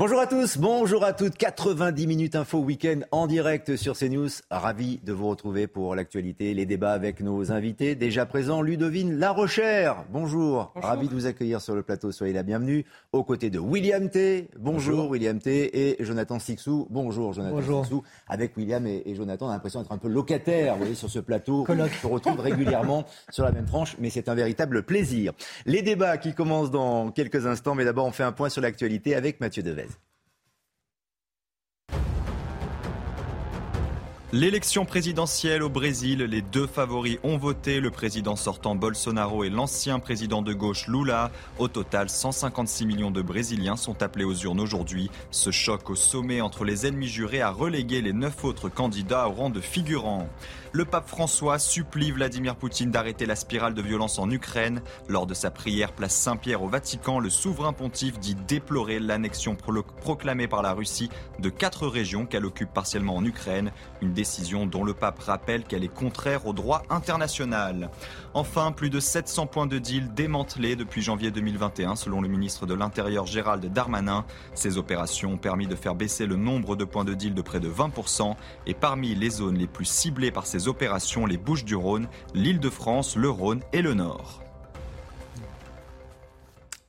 Bonjour à tous, bonjour à toutes. 90 minutes info week-end en direct sur CNews. Ravi de vous retrouver pour l'actualité, les débats avec nos invités. Déjà présent, Ludovine Larochère. Bonjour. bonjour. Ravi de vous accueillir sur le plateau. Soyez la bienvenue. Aux côtés de William T. Bonjour, William T. Et Jonathan Sixou. Bonjour Jonathan bonjour. Sixou. Avec William et, Jonathan, on a l'impression d'être un peu locataire, vous voyez, sur ce plateau. Colloque. On se retrouve régulièrement sur la même tranche, mais c'est un véritable plaisir. Les débats qui commencent dans quelques instants, mais d'abord on fait un point sur l'actualité avec Mathieu Devez. L'élection présidentielle au Brésil, les deux favoris ont voté, le président sortant Bolsonaro et l'ancien président de gauche Lula. Au total, 156 millions de Brésiliens sont appelés aux urnes aujourd'hui. Ce choc au sommet entre les ennemis jurés a relégué les neuf autres candidats au rang de figurants. Le pape François supplie Vladimir Poutine d'arrêter la spirale de violence en Ukraine. Lors de sa prière place Saint-Pierre au Vatican, le souverain pontife dit déplorer l'annexion proclamée par la Russie de quatre régions qu'elle occupe partiellement en Ukraine. Une décision dont le pape rappelle qu'elle est contraire au droit international. Enfin, plus de 700 points de deal démantelés depuis janvier 2021 selon le ministre de l'Intérieur Gérald Darmanin. Ces opérations ont permis de faire baisser le nombre de points de deal de près de 20% et parmi les zones les plus ciblées par ces opérations les Bouches du Rhône, l'Île de France, le Rhône et le Nord.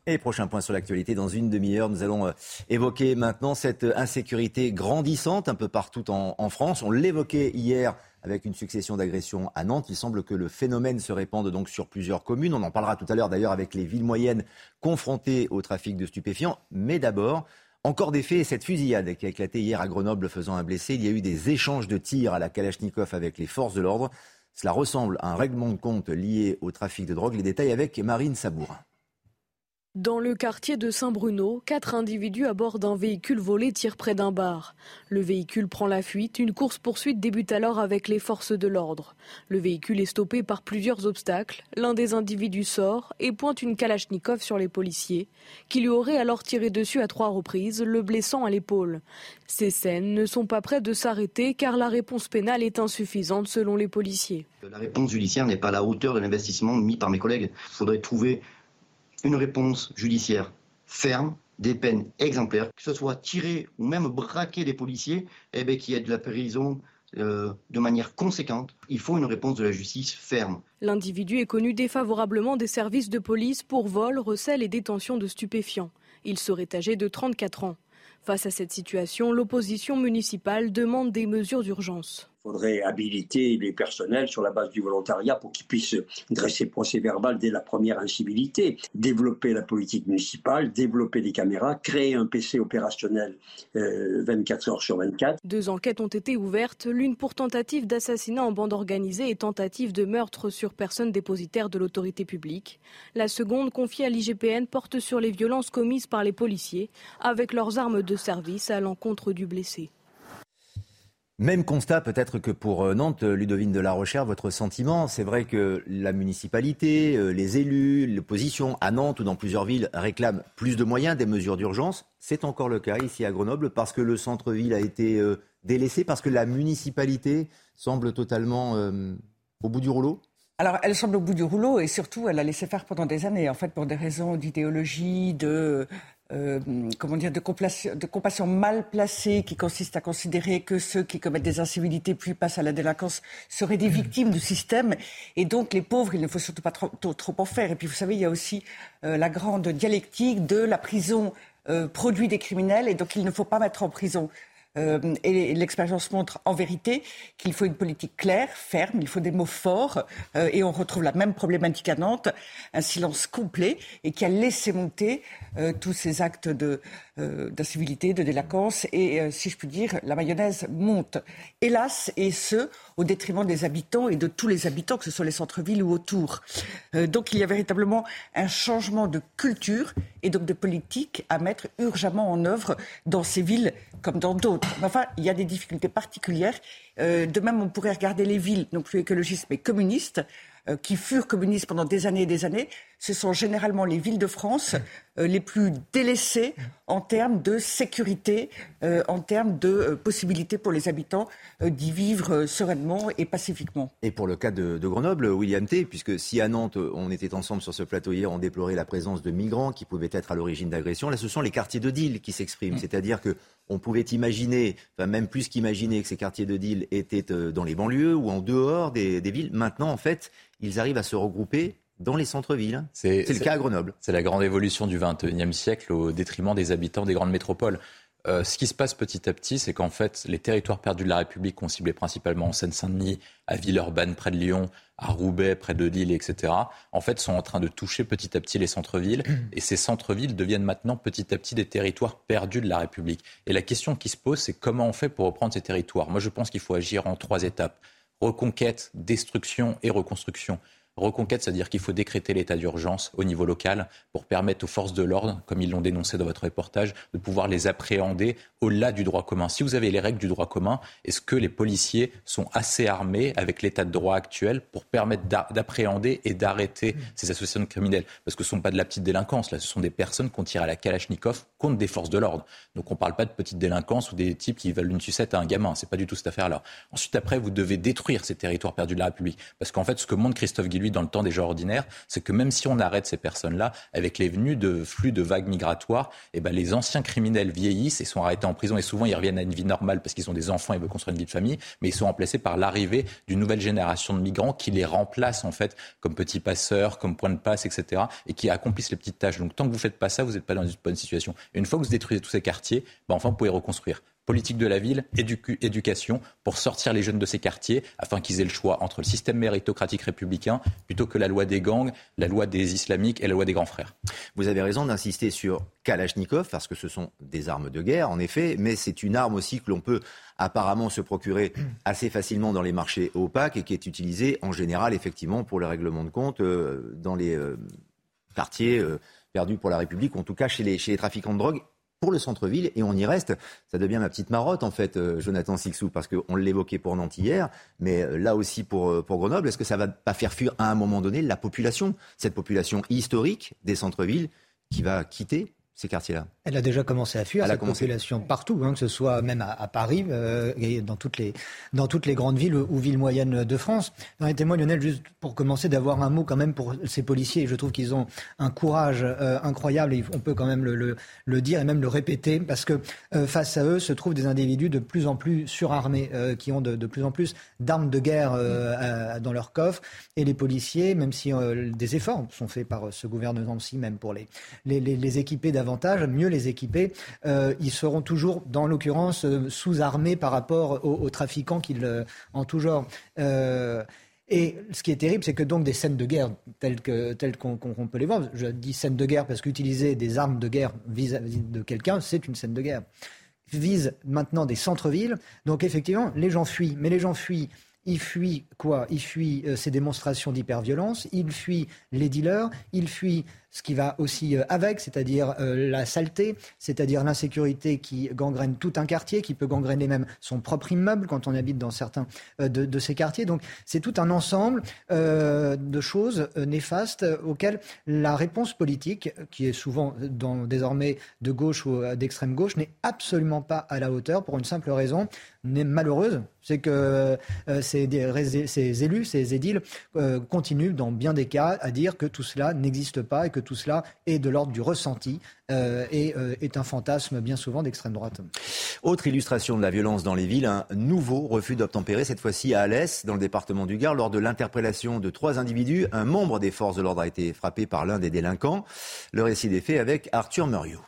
Et prochain point sur l'actualité, dans une demi-heure, nous allons euh, évoquer maintenant cette insécurité grandissante un peu partout en, France. On l'évoquait hier avec une succession d'agressions à Nantes. Il semble que le phénomène se répande donc sur plusieurs communes. On en parlera tout à l'heure d'ailleurs avec les villes moyennes confrontées au trafic de stupéfiants. Mais d'abord, encore des faits et cette fusillade qui a éclaté hier à Grenoble faisant un blessé. Il y a eu des échanges de tirs à la Kalachnikov avec les forces de l'ordre. Cela ressemble à un règlement de compte lié au trafic de drogue. Les détails avec Marine Sabourin. Dans le quartier de Saint-Bruno, quatre individus à bord d'un véhicule volé tirent près d'un bar. Le véhicule prend la fuite. Une course-poursuite débute alors avec les forces de l'ordre. Le véhicule est stoppé par plusieurs obstacles. L'un des individus sort et pointe une kalachnikov sur les policiers, qui lui auraient alors tiré dessus à trois reprises, le blessant à l'épaule. Ces scènes ne sont pas prêtes de s'arrêter car la réponse pénale est insuffisante selon les policiers. La réponse judiciaire n'est pas à la hauteur de l'investissement mis par mes collègues. Il faudrait trouver une réponse judiciaire ferme, des peines exemplaires, que ce soit tirer ou même braquer des policiers, eh bien, qui aient de la prison euh, de manière conséquente. Il faut une réponse de la justice ferme. L'individu est connu défavorablement des services de police pour vol, recel et détention de stupéfiants. Il serait âgé de 34 ans. Face à cette situation, l'opposition municipale demande des mesures d'urgence. Il faudrait habiliter les personnels sur la base du volontariat pour qu'ils puissent dresser procès verbal dès la première incivilité, développer la politique municipale, développer des caméras, créer un PC opérationnel 24 euh, heures sur 24. Deux enquêtes ont été ouvertes, l'une pour tentative d'assassinat en bande organisée et tentative de meurtre sur personne dépositaire de l'autorité publique. La seconde, confiée à l'IGPN, porte sur les violences commises par les policiers avec leurs armes de service à l'encontre du blessé. Même constat peut-être que pour euh, Nantes, Ludovine de la Rochère, votre sentiment, c'est vrai que la municipalité, euh, les élus, l'opposition à Nantes ou dans plusieurs villes réclament plus de moyens, des mesures d'urgence. C'est encore le cas ici à Grenoble parce que le centre-ville a été euh, délaissé, parce que la municipalité semble totalement au bout du rouleau? Alors, elle semble au bout du rouleau et surtout, elle a laissé faire pendant des années, en fait, pour des raisons d'idéologie, de euh, comment dire, de compassion, de compassion, mal placée qui consiste à considérer que ceux qui commettent des incivilités puis passent à la délinquance seraient des victimes du système. Et donc, les pauvres, il ne faut surtout pas trop, trop, en faire. Et puis, vous savez, il y a aussi euh, la grande dialectique de la prison euh, produit des criminels et donc il ne faut pas mettre en prison euh, et l'expérience montre en vérité qu'il faut une politique claire, ferme, il faut des mots forts. Euh, et on retrouve la même problématique à Nantes, un silence complet et qui a laissé monter euh, tous ces actes de, d'incivilité, de délinquance. Et si je puis dire, la mayonnaise monte. Hélas, et ce, au détriment des habitants et de tous les habitants, que ce soit les centres-villes ou autour. donc il y a véritablement un changement de culture et donc de politique à mettre urgemment en œuvre dans ces villes comme dans d'autres. Enfin, il y a des difficultés particulières. Euh, de même, on pourrait regarder les villes, non plus écologistes, mais communistes, qui furent communistes pendant des années et des années, ce sont généralement les villes de France euh, les plus délaissées en termes de sécurité, euh, en termes de euh, possibilités pour les habitants d'y vivre sereinement et pacifiquement. Et pour le cas de, Grenoble, William T., puisque si à Nantes, on était ensemble sur ce plateau hier, on déplorait la présence de migrants qui pouvaient être à l'origine d'agressions, là, ce sont les quartiers de deal qui s'expriment. Mm. C'est-à-dire que on pouvait imaginer, enfin même plus qu'imaginer que ces quartiers de deal étaient dans les banlieues ou en dehors des villes. Maintenant, en fait, ils arrivent à se regrouper dans les centres-villes. C'est le cas à Grenoble. C'est la grande évolution du XXIe siècle au détriment des habitants des grandes métropoles. Euh, ce qui se passe petit à petit, c'est qu'en fait, les territoires perdus de la République qu'on ciblait principalement en Seine-Saint-Denis, à Villeurbanne près de Lyon, à Roubaix près de Lille, etc., en fait, sont en train de toucher petit à petit les centres-villes. Et ces centres-villes deviennent maintenant petit à petit des territoires perdus de la République. Et la question qui se pose, c'est comment on fait pour reprendre ces territoires? Moi, je pense qu'il faut agir en trois étapes. Reconquête, destruction et reconstruction. Reconquête, c'est-à-dire qu'il faut décréter l'état d'urgence au niveau local pour permettre aux forces de l'ordre, comme ils l'ont dénoncé dans votre reportage, de pouvoir les appréhender au-delà du droit commun. Si vous avez les règles du droit commun, est-ce que les policiers sont assez armés avec l'état de droit actuel pour permettre d'appréhender et d'arrêter ces associations criminelles? Parce que ce ne sont pas de la petite délinquance, là, ce sont des personnes qu'on tire à la Kalachnikov contre des forces de l'ordre. Donc on ne parle pas de petite délinquance ou des types qui veulent une sucette à un gamin. C'est pas du tout cette affaire-là. Ensuite, après, vous devez détruire ces territoires perdus de la République. Parce qu'en fait, ce que montre Christophe Guilluy dans le temps des gens ordinaires, c'est que même si on arrête ces personnes-là, avec les venues de flux de vagues migratoires, eh ben, les anciens criminels vieillissent et sont arrêtés en prison. Et souvent, ils reviennent à une vie normale parce qu'ils ont des enfants et veulent construire une vie de famille, mais ils sont remplacés par l'arrivée d'une nouvelle génération de migrants qui les remplacent en fait comme petits passeurs, comme points de passe, etc. et qui accomplissent les petites tâches. Donc tant que vous faites pas ça, vous n'êtes pas dans une bonne situation. Une fois que vous détruisez tous ces quartiers, ben, enfin, vous pouvez reconstruire politique de la ville, éducation, pour sortir les jeunes de ces quartiers, afin qu'ils aient le choix entre le système méritocratique républicain plutôt que la loi des gangs, la loi des islamiques et la loi des grands frères. Vous avez raison d'insister sur Kalachnikov, parce que ce sont des armes de guerre, en effet, mais c'est une arme aussi que l'on peut apparemment se procurer assez facilement dans les marchés opaques et qui est utilisée en général, effectivement, pour le règlement de compte euh, dans les euh, quartiers. Euh, perdus pour la République, en tout cas chez les, chez les trafiquants de drogue pour le centre-ville et on y reste. Ça devient ma petite marotte en fait, euh, Jonathan Sixou, parce qu'on l'évoquait pour Nantes hier, mais euh, là aussi pour, euh, pour Grenoble. Est-ce que ça va pas faire fuir à un moment donné la population, cette population historique des centres-villes qui va quitter ces quartiers-là Elle a déjà commencé à fuir, cette population partout, hein, que ce soit même à, Paris euh, et dans toutes, les, dans toutes les grandes villes ou villes moyennes de France. Permettez-moi, Lionel, juste pour commencer, d'avoir un mot quand même pour ces policiers. Je trouve qu'ils ont un courage euh, incroyable, et on peut quand même le, le, dire et même le répéter, parce que euh, face à eux se trouvent des individus de plus en plus surarmés, qui ont de, de, plus en plus d'armes de guerre dans leur coffre. Et les policiers, même si des efforts sont faits par ce gouvernement-ci, même pour les, les, les équiper mieux les équiper, euh, ils seront toujours, dans l'occurrence, euh, sous-armés par rapport aux, trafiquants qu'ils, euh, en tout genre. Et ce qui est terrible, c'est que donc des scènes de guerre telles qu'on peut les voir, je dis scènes de guerre parce qu'utiliser des armes de guerre vis-à-vis de quelqu'un, c'est une scène de guerre. Vise maintenant des centres-villes. Donc effectivement, les gens fuient, mais les gens fuient ils fuient quoi? Ils fuient ces démonstrations d'hyperviolence, ils fuient les dealers, ils fuient ce qui va aussi euh, avec, c'est-à-dire euh, la saleté, c'est-à-dire l'insécurité qui gangrène tout un quartier, qui peut gangréner même son propre immeuble quand on habite dans certains euh, de, ces quartiers. Donc c'est tout un ensemble de choses néfastes auxquelles la réponse politique, qui est souvent désormais de gauche ou d'extrême gauche, n'est absolument pas à la hauteur pour une simple raison, n'est malheureuse, c'est que ces, élus, ces édiles continuent dans bien des cas à dire que tout cela n'existe pas et que tout cela est de l'ordre du ressenti euh, et euh, est un fantasme bien souvent d'extrême droite. Autre illustration de la violence dans les villes, un nouveau refus d'obtempérer, cette fois-ci à Alès, dans le département du Gard. Lors de l'interpellation de trois individus, un membre des forces de l'ordre a été frappé par l'un des délinquants. Le récit des faits avec Arthur Muriot.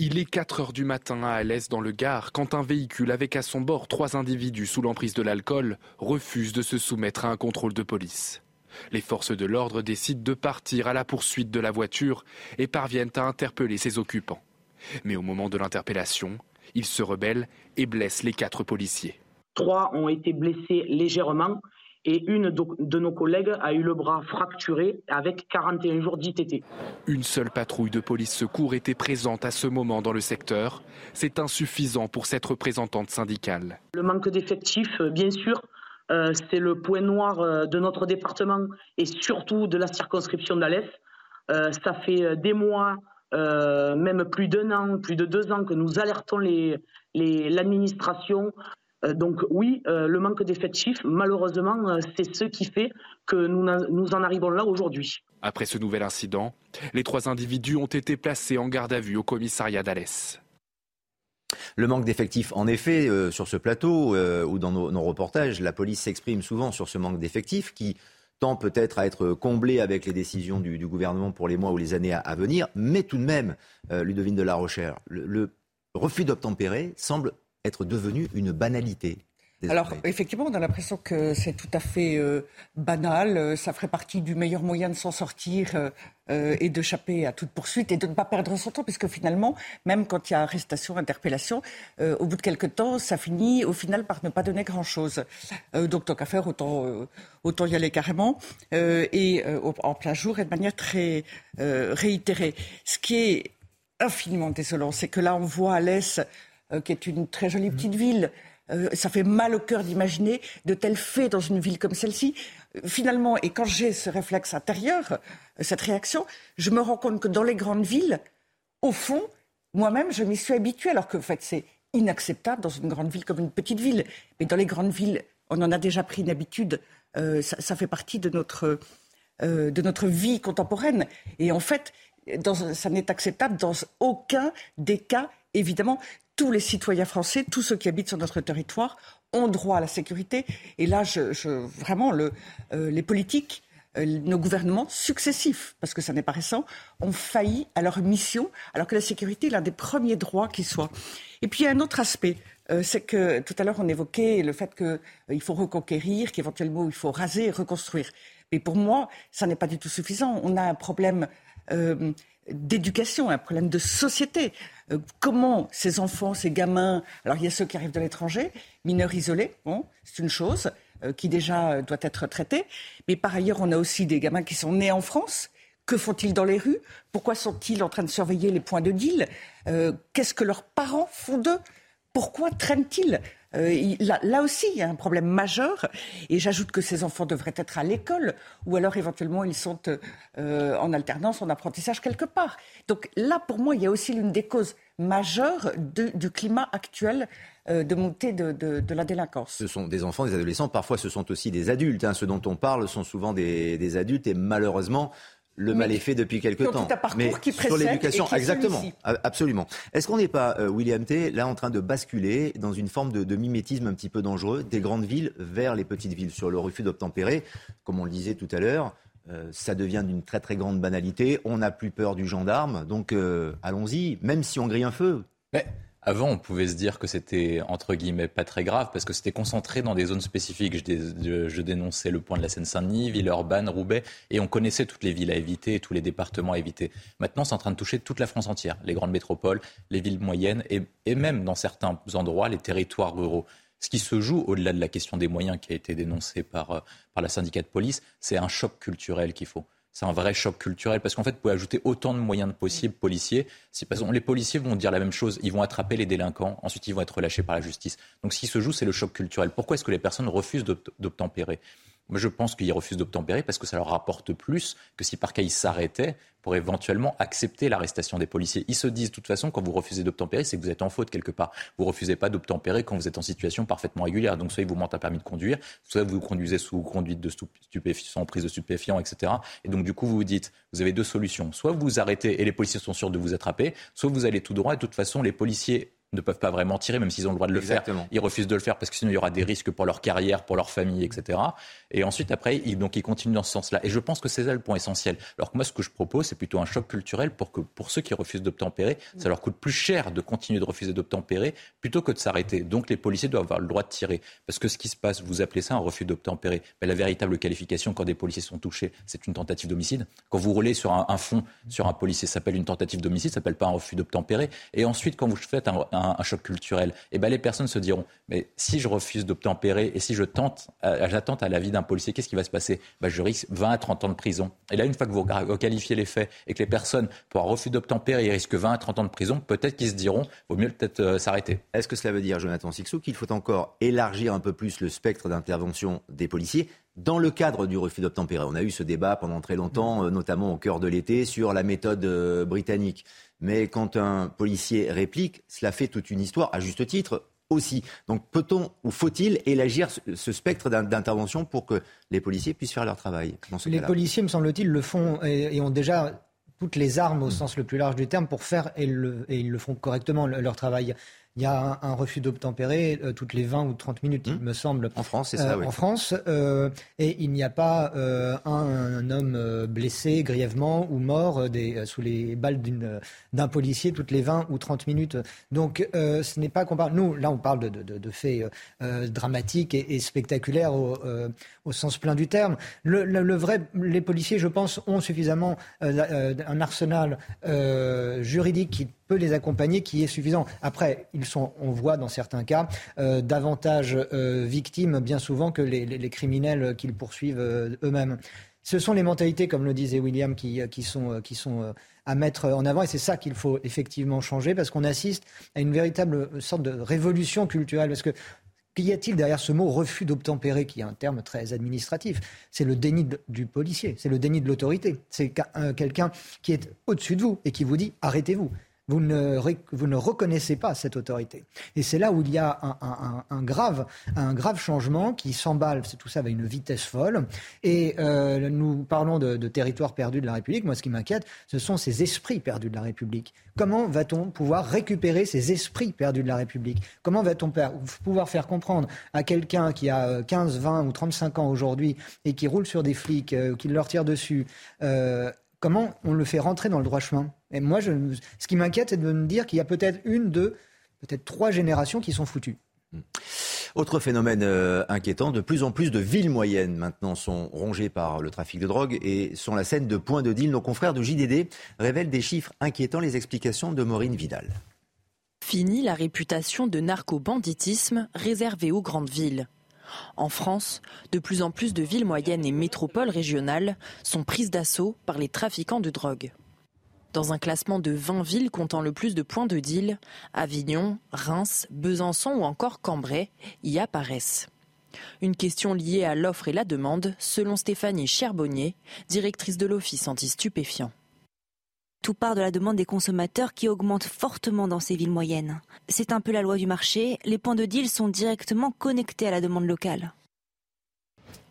Il est 4 heures du matin à Alès dans le Gard quand un véhicule avec à son bord trois individus sous l'emprise de l'alcool refuse de se soumettre à un contrôle de police. Les forces de l'ordre décident de partir à la poursuite de la voiture et parviennent à interpeller ses occupants. Mais au moment de l'interpellation, ils se rebellent et blessent les quatre policiers. Trois ont été blessés légèrement et une de nos collègues a eu le bras fracturé avec 41 jours d'ITT. Une seule patrouille de police secours était présente à ce moment dans le secteur. C'est insuffisant pour cette représentante syndicale. Le manque d'effectifs, bien sûr, c'est le point noir de notre département et surtout de la circonscription d'Alès. ça fait des mois, même plus d'un an, plus de deux ans que nous alertons l'administration. donc oui, le manque d'effectifs, malheureusement, c'est ce qui fait que nous, nous en arrivons là aujourd'hui. Après ce nouvel incident, les trois individus ont été placés en garde à vue au commissariat d'Alès. Le manque d'effectifs, en effet, euh, sur ce plateau euh, ou dans nos, reportages, la police s'exprime souvent sur ce manque d'effectifs qui tend peut-être à être comblé avec les décisions du, gouvernement pour les mois ou les années à, venir, mais tout de même, euh, Ludovine de la Rochère, le refus d'obtempérer semble être devenu une banalité. Alors, effectivement, on a l'impression que c'est tout à fait euh, banal. Euh, ça ferait partie du meilleur moyen de s'en sortir euh, et d'échapper à toute poursuite et de ne pas perdre son temps, puisque finalement, même quand il y a arrestation, interpellation, au bout de quelques temps, ça finit au final par ne pas donner grand-chose. donc, tant qu'à faire, autant, autant y aller carrément et en plein jour et de manière très réitérée. Ce qui est infiniment désolant, c'est que là, on voit Alès, qui est une très jolie petite ville, euh, ça fait mal au cœur d'imaginer de tels faits dans une ville comme celle-ci. Euh, finalement, et quand j'ai ce réflexe intérieur, euh, cette réaction, je me rends compte que dans les grandes villes, au fond, moi-même, je m'y suis habituée, alors que en fait, c'est inacceptable dans une grande ville comme une petite ville. Mais dans les grandes villes, on en a déjà pris une habitude. ça, fait partie de notre, de notre vie contemporaine. Et en fait, ça n'est acceptable dans aucun des cas, évidemment, tous les citoyens français, tous ceux qui habitent sur notre territoire, ont droit à la sécurité. Et là, je, vraiment, le, euh, les politiques, euh, nos gouvernements successifs, parce que ça n'est pas récent, ont failli à leur mission, alors que la sécurité est l'un des premiers droits qui soit. Et puis, il y a un autre aspect. Euh, c'est que tout à l'heure, on évoquait le fait qu'il faut reconquérir, qu'éventuellement, il faut raser et reconstruire. Mais pour moi, ça n'est pas du tout suffisant. On a un problème d'éducation, un problème de société. Euh, comment ces enfants, ces gamins, alors il y a ceux qui arrivent de l'étranger, mineurs isolés, bon, c'est une chose euh, qui déjà euh, doit être traitée, mais par ailleurs on a aussi des gamins qui sont nés en France. Que font-ils dans les rues? Pourquoi sont-ils en train de surveiller les points de deal? Qu'est-ce que leurs parents font d'eux? Pourquoi traînent-ils? Euh, là, aussi, il y a un problème majeur. Et j'ajoute que ces enfants devraient être à l'école, ou alors éventuellement ils sont euh, en alternance, en apprentissage quelque part. Donc là, pour moi, il y a aussi l'une des causes majeures du climat actuel euh, de montée de, la délinquance. Ce sont des enfants, des adolescents, parfois ce sont aussi des adultes. Hein. Ceux dont on parle sont souvent des adultes et malheureusement, le mal est fait depuis quelque temps. mais sur l'éducation, exactement, absolument. Est-ce qu'on n'est pas, euh, William T, là en train de basculer dans une forme de, mimétisme un petit peu dangereux des grandes villes vers les petites villes sur le refus d'obtempérer, comme on le disait tout à l'heure. Euh, ça devient d'une très très grande banalité. On n'a plus peur du gendarme, donc euh, allons-y, même si on grille un feu. Mais avant, on pouvait se dire que c'était entre guillemets pas très grave parce que c'était concentré dans des zones spécifiques. Je, dénonçais le point de la Seine-Saint-Denis, Villeurbanne, Roubaix, et on connaissait toutes les villes à éviter et tous les départements à éviter. Maintenant, c'est en train de toucher toute la France entière, les grandes métropoles, les villes moyennes et, et même dans certains endroits les territoires ruraux. Ce qui se joue au-delà de la question des moyens qui a été dénoncée par, par la syndicat de police, c'est un choc culturel qu'il faut c'est un vrai choc culturel parce qu'en fait, vous pouvez ajouter autant de moyens possibles policiers. Les policiers vont dire la même chose, ils vont attraper les délinquants, ensuite ils vont être relâchés par la justice. Donc ce qui se joue, c'est le choc culturel. Pourquoi est-ce que les personnes refusent d'obtempérer? Moi, je pense qu'ils refusent d'obtempérer parce que ça leur rapporte plus que si par cas ils s'arrêtaient pour éventuellement accepter l'arrestation des policiers. Ils se disent de toute façon, quand vous refusez d'obtempérer, c'est que vous êtes en faute quelque part. Vous refusez pas d'obtempérer quand vous êtes en situation parfaitement régulière. Donc soit ils vous mentent un permis de conduire, soit vous conduisez sous conduite de stupéfiants, prise de stupéfiants, etc. Et donc du coup, vous vous dites, vous avez deux solutions. Soit vous vous arrêtez et les policiers sont sûrs de vous attraper, soit vous allez tout droit et de toute façon, les policiers ne peuvent pas vraiment tirer, même s'ils ont le droit de le faire. Ils refusent de le faire parce que sinon il y aura des risques pour leur carrière, pour leur famille, etc. Et ensuite, après, ils, donc ils continuent dans ce sens-là. Et je pense que c'est ça le point essentiel. Alors que moi, ce que je propose, c'est plutôt un choc culturel pour que pour ceux qui refusent d'obtempérer, ça leur coûte plus cher de continuer de refuser d'obtempérer plutôt que de s'arrêter. Donc les policiers doivent avoir le droit de tirer. Parce que ce qui se passe, vous appelez ça un refus d'obtempérer. Mais la véritable qualification quand des policiers sont touchés, c'est une tentative d'homicide. Quand vous roulez sur un, fond sur un policier, ça s'appelle une tentative d'homicide, ça s'appelle pas un refus d'obtempérer. Et ensuite, quand vous faites un un, choc culturel. Et eh ben les personnes se diront, mais si je refuse d'obtempérer et si je tente, j'attente à la vie d'un policier, qu'est-ce qui va se passer? Ben, Je risque 20 à 30 ans de prison. Et là, une fois que vous qualifiez les faits et que les personnes, pour un refus d'obtempérer, risquent 20 à 30 ans de prison, peut-être qu'ils se diront, vaut mieux peut-être euh, s'arrêter. Est-ce que cela veut dire, Jonathan Sixou, qu'il faut encore élargir un peu plus le spectre d'intervention des policiers? Dans le cadre du refus d'obtempérer, on a eu ce débat pendant très longtemps, euh, notamment au cœur de l'été, sur la méthode euh, britannique. Mais quand un policier réplique, cela fait toute une histoire, à juste titre aussi. Donc peut-on ou faut-il élargir ce spectre d'intervention pour que les policiers puissent faire leur travail Les policiers, me semble-t-il, le font et, ont déjà toutes les armes au sens le plus large du terme pour faire, et, et ils le font correctement, leur travail. Il y a un, refus d'obtempérer euh, toutes les 20 ou 30 minutes, il hmm. me semble. En France, c'est ça, euh, En France. Euh, et il n'y a pas un, homme blessé grièvement ou mort des, sous les balles d'un policier toutes les 20 ou 30 minutes. Donc, ce n'est pas comparable. Nous, là, on parle de, faits dramatiques et, spectaculaires au, sens plein du terme. Le, vrai, les policiers, je pense, ont suffisamment un arsenal juridique qui peut les accompagner qui est suffisant. Après, ils sont, on voit dans certains cas, euh, davantage euh, victimes bien souvent que les, criminels qu'ils poursuivent euh, eux-mêmes. Ce sont les mentalités, comme le disait William, qui, sont à mettre en avant. Et c'est ça qu'il faut effectivement changer parce qu'on assiste à une véritable sorte de révolution culturelle. Parce que Qu'y a-t-il derrière ce mot refus d'obtempérer, qui est un terme très administratif? C'est le déni du policier, c'est le déni de l'autorité. C'est quelqu'un qui est au-dessus de vous et qui vous dit arrêtez-vous vous ne, vous ne reconnaissez pas cette autorité. Et c'est là où il y a un, grave, un grave changement qui s'emballe, c'est tout ça avec une vitesse folle. Et euh, nous parlons de, de territoire perdu de la République. Moi, ce qui m'inquiète, ce sont ces esprits perdus de la République. Comment va-t-on pouvoir récupérer ces esprits perdus de la République? Comment va-t-on pouvoir faire comprendre à quelqu'un qui a 15, 20 ou 35 ans aujourd'hui et qui roule sur des flics, euh, qui leur tire dessus, euh, comment on le fait rentrer dans le droit chemin? Et moi, je, ce qui m'inquiète, c'est de me dire qu'il y a peut-être une, deux, peut-être trois générations qui sont foutues. Hmm. Autre phénomène euh, inquiétant, de plus en plus de villes moyennes maintenant sont rongées par le trafic de drogue et sont la scène de points de deal. Nos confrères de JDD révèlent des chiffres inquiétants, les explications de Maureen Vidal. Fini la réputation de narco-banditisme réservée aux grandes villes. En France, de plus en plus de villes moyennes et métropoles régionales sont prises d'assaut par les trafiquants de drogue. Dans un classement de 20 villes comptant le plus de points de deal, Avignon, Reims, Besançon ou encore Cambrai y apparaissent. Une question liée à l'offre et la demande, selon Stéphanie Cherbonnier, directrice de l'Office anti-stupéfiants. Tout part de la demande des consommateurs qui augmente fortement dans ces villes moyennes. C'est un peu la loi du marché, les points de deal sont directement connectés à la demande locale.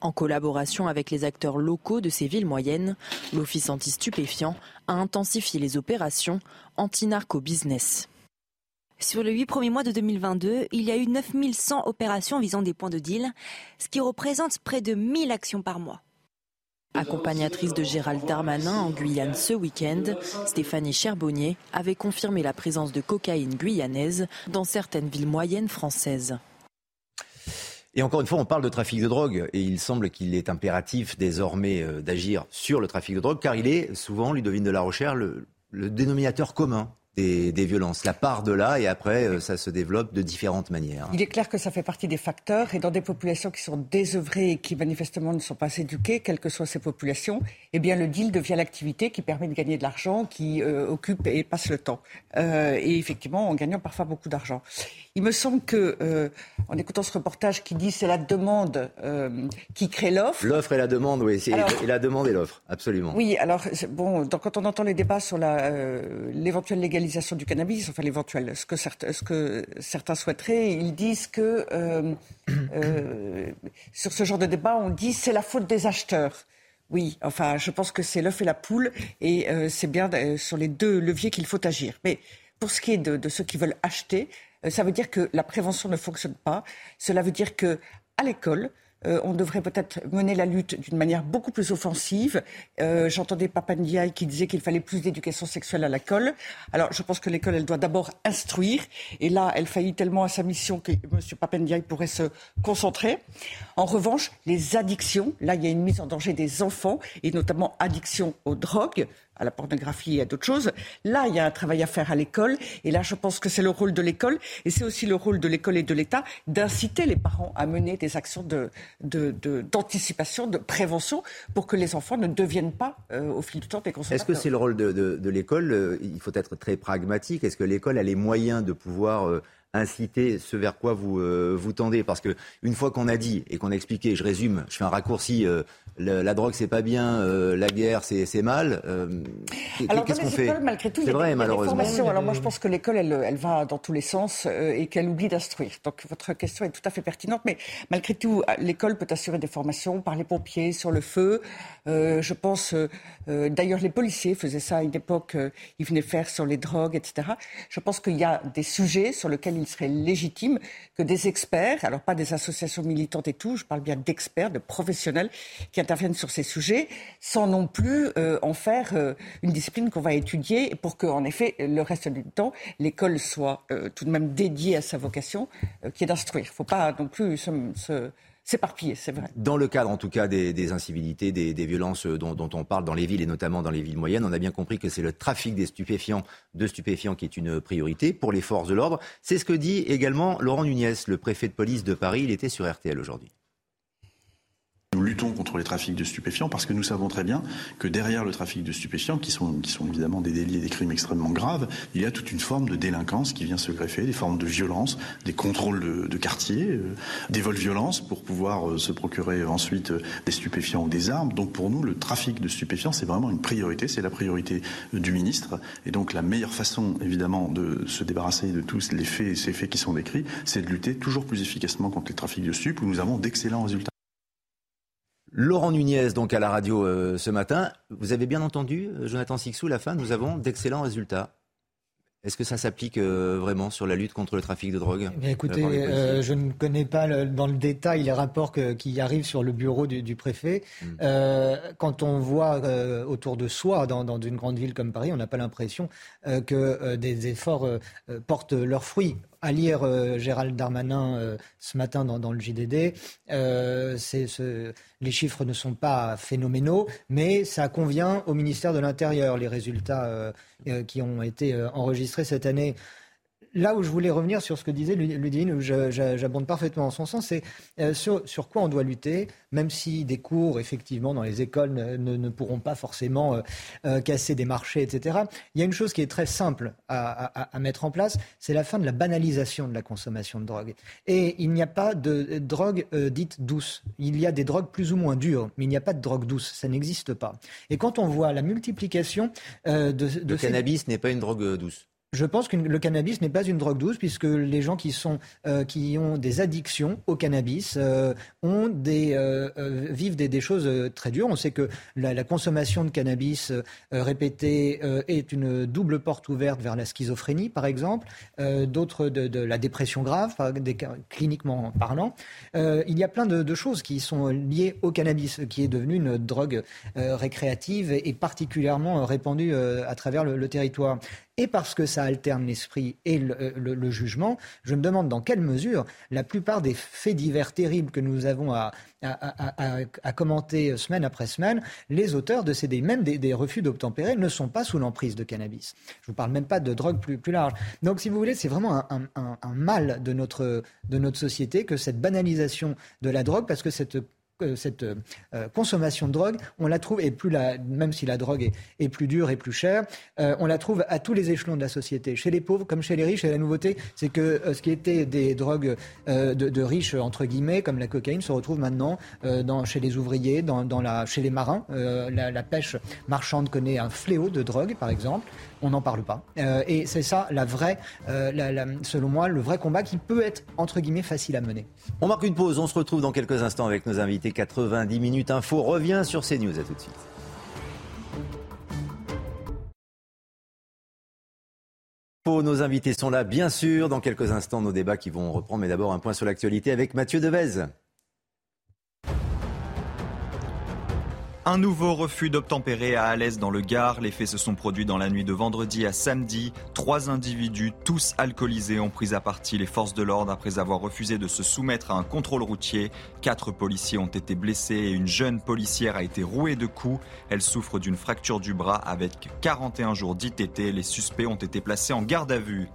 En collaboration avec les acteurs locaux de ces villes moyennes, l'Office anti-stupéfiant a intensifié les opérations anti-narco-business. Sur les huit premiers mois de 2022, il y a eu 9100 opérations visant des points de deal, ce qui représente près de 1000 actions par mois. Accompagnatrice de Gérald Darmanin en Guyane ce week-end, Stéphanie Cherbonnier avait confirmé la présence de cocaïne guyanaise dans certaines villes moyennes françaises. Et encore une fois, on parle de trafic de drogue et il semble qu'il est impératif désormais euh, d'agir sur le trafic de drogue car il est souvent, Ludovine de la Rochère, le dénominateur commun des, violences. La part de là, et après, euh, ça se développe de différentes manières. Il est clair que ça fait partie des facteurs, et dans des populations qui sont désœuvrées et qui manifestement ne sont pas éduquées, quelles que soient ces populations, eh bien le deal devient l'activité qui permet de gagner de l'argent, qui euh, occupe et passe le temps. Euh, et effectivement, en gagnant parfois beaucoup d'argent. Il me semble que, en écoutant ce reportage qui dit c'est la demande qui crée l'offre. L'offre et la demande, oui, et la demande et l'offre, absolument. Oui, alors bon, quand on entend les débats sur l'éventuelle légalisation du cannabis, enfin l'éventuel, ce que, certains, ce que certains souhaiteraient, ils disent que euh, euh, sur ce genre de débat, on dit c'est la faute des acheteurs. Oui, enfin, je pense que c'est l'œuf et la poule, et euh, c'est bien sur les deux leviers qu'il faut agir. Mais pour ce qui est de, de ceux qui veulent acheter, ça veut dire que la prévention ne fonctionne pas. Cela veut dire que à l'école, euh, on devrait peut-être mener la lutte d'une manière beaucoup plus offensive. Euh, j'entendais Papandiaï qui disait qu'il fallait plus d'éducation sexuelle à l'école. Alors, je pense que l'école, elle doit d'abord instruire. Et là, elle faillit tellement à sa mission que M. Papandiaï pourrait se concentrer. En revanche, les addictions, là, il y a une mise en danger des enfants, et notamment addiction aux drogues. À la pornographie et à d'autres choses. Là, il y a un travail à faire à l'école. Et là, je pense que c'est le rôle de l'école. Et c'est aussi le rôle de l'école et de l'État d'inciter les parents à mener des actions d'anticipation, de, prévention, pour que les enfants ne deviennent pas, euh, au fil du temps, des consommateurs. Est-ce que c'est le rôle de, l'école? Euh, Il faut être très pragmatique. Est-ce que l'école a les moyens de pouvoir... Euh, inciter ce vers quoi vous, vous tendez. Parce que une fois qu'on a dit et qu'on a expliqué, je résume, je fais un raccourci, la drogue c'est pas bien, euh, la guerre c'est mal. Euh, qu'est-ce qu'on fait malgré tout, C'est vrai, malheureusement. Alors moi je pense que l'école elle, elle, va dans tous les sens euh, et qu'elle oublie d'instruire. Donc votre question est tout à fait pertinente, mais malgré tout l'école peut assurer des formations par les pompiers sur le feu. je pense d'ailleurs les policiers faisaient ça à une époque, ils venaient faire sur les drogues, etc. Je pense qu'il y a des sujets sur lesquels il serait légitime que des experts, alors pas des associations militantes et tout, je parle bien d'experts, de professionnels qui interviennent sur ces sujets sans non plus euh, en faire euh, une discipline qu'on va étudier pour qu'en effet, le reste du temps, l'école soit euh, tout de même dédiée à sa vocation, qui est d'instruire. Il ne faut pas non plus se, s'éparpiller, c'est vrai. Dans le cadre, en tout cas, des, incivilités, des, violences dont, dont, on parle dans les villes et notamment dans les villes moyennes, on a bien compris que c'est le trafic des stupéfiants, de stupéfiants qui est une priorité pour les forces de l'ordre. C'est ce que dit également Laurent Nunez, le préfet de police de Paris. Il était sur RTL aujourd'hui. Nous luttons contre les trafics de stupéfiants parce que nous savons très bien que derrière le trafic de stupéfiants, qui sont, évidemment des délits et des crimes extrêmement graves, il y a toute une forme de délinquance qui vient se greffer, des formes de violence, des contrôles de, de quartier, euh, des vols violences pour pouvoir euh, se procurer ensuite euh, des stupéfiants ou des armes. Donc pour nous, le trafic de stupéfiants, c'est vraiment une priorité, c'est la priorité du ministre. Et donc la meilleure façon, évidemment, de se débarrasser de tous les faits et ces faits qui sont décrits, c'est de lutter toujours plus efficacement contre les trafics de stupes où nous avons d'excellents résultats. Laurent Nunez, donc à la radio euh, ce matin. Vous avez bien entendu, euh, Jonathan Sixou, la fin, nous avons d'excellents résultats. Est-ce que ça s'applique euh, vraiment sur la lutte contre le trafic de drogue eh Écoutez, je ne connais pas dans le détail les rapports qui arrivent sur le bureau du, préfet. Hmm. quand on voit autour de soi, dans, dans, une grande ville comme Paris, on n'a pas l'impression que des efforts portent leurs fruits à lire euh, Gérald Darmanin euh, ce matin dans, le JDD, euh, les chiffres ne sont pas phénoménaux, mais ça convient au ministère de l'Intérieur, les résultats qui ont été enregistrés cette année là où je voulais revenir sur ce que disait Ludine, j'abonde parfaitement en son sens, c'est euh, sur, quoi on doit lutter, même si des cours, effectivement, dans les écoles ne, pourront pas forcément euh, euh, casser des marchés, etc. Il y a une chose qui est très simple à, mettre en place, c'est la fin de la banalisation de la consommation de drogue. Et il n'y a pas de drogue dite douce. Il y a des drogues plus ou moins dures, mais il n'y a pas de drogue douce. Ça n'existe pas. Et quand on voit la multiplication de... de le cannabis n'est pas une drogue douce. Je pense que le cannabis n'est pas une drogue douce puisque les gens qui sont euh, qui ont des addictions au cannabis euh, ont des euh, vivent des, choses très dures. On sait que la, consommation de cannabis répétée est une double porte ouverte vers la schizophrénie, par exemple, d'autres de, la dépression grave, cliniquement parlant. il y a plein de, choses qui sont liées au cannabis, qui est devenu une drogue récréative et, particulièrement répandue à travers le territoire et parce que ça alterne l'esprit et le, jugement, je me demande dans quelle mesure la plupart des faits divers terribles que nous avons à, commenter semaine après semaine, les auteurs de ces même des, refus d'obtempérer ne sont pas sous l'emprise de cannabis. Je ne vous parle même pas de drogue plus, plus large. Donc, si vous voulez, c'est vraiment un, un, mal de notre, de notre société que cette banalisation de la drogue, parce que cette cette euh, consommation de drogue, on la trouve, et plus la, même si la drogue est, plus dure et plus chère, euh, on la trouve à tous les échelons de la société, chez les pauvres comme chez les riches. Et la nouveauté, c'est que euh, ce qui était des drogues de, riches, entre guillemets, comme la cocaïne, se retrouve maintenant dans, chez les ouvriers, dans, chez les marins. La, la, pêche marchande connaît un fléau de drogue, par exemple. On n'en parle pas. et c'est ça, la vraie, la, selon moi, le vrai combat qui peut être, entre guillemets, facile à mener. On marque une pause, on se retrouve dans quelques instants avec nos invités. 90 minutes info revient sur CNews. À tout de suite. Nos invités sont là, bien sûr. Dans quelques instants, nos débats qui vont reprendre. Mais d'abord, un point sur l'actualité avec Mathieu Devez. Un nouveau refus d'obtempérer à Alès dans le Gard. Les faits se sont produits dans la nuit de vendredi à samedi. Trois individus, tous alcoolisés, ont pris à partie les forces de l'ordre après avoir refusé de se soumettre à un contrôle routier. Quatre policiers ont été blessés et une jeune policière a été rouée de coups. Elle souffre d'une fracture du bras avec 41 jours d'ITT. Les suspects ont été placés en garde à vue.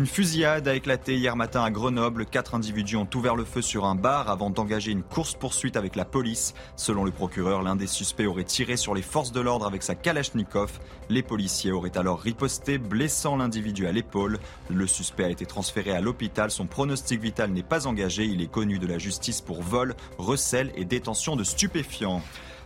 Une fusillade a éclaté hier matin à Grenoble. Quatre individus ont ouvert le feu sur un bar avant d'engager une course-poursuite avec la police. Selon le procureur, l'un des suspects aurait tiré sur les forces de l'ordre avec sa Kalachnikov. Les policiers auraient alors riposté, blessant l'individu à l'épaule. Le suspect a été transféré à l'hôpital. Son pronostic vital n'est pas engagé. Il est connu de la justice pour vol, recel et détention de stupéfiants.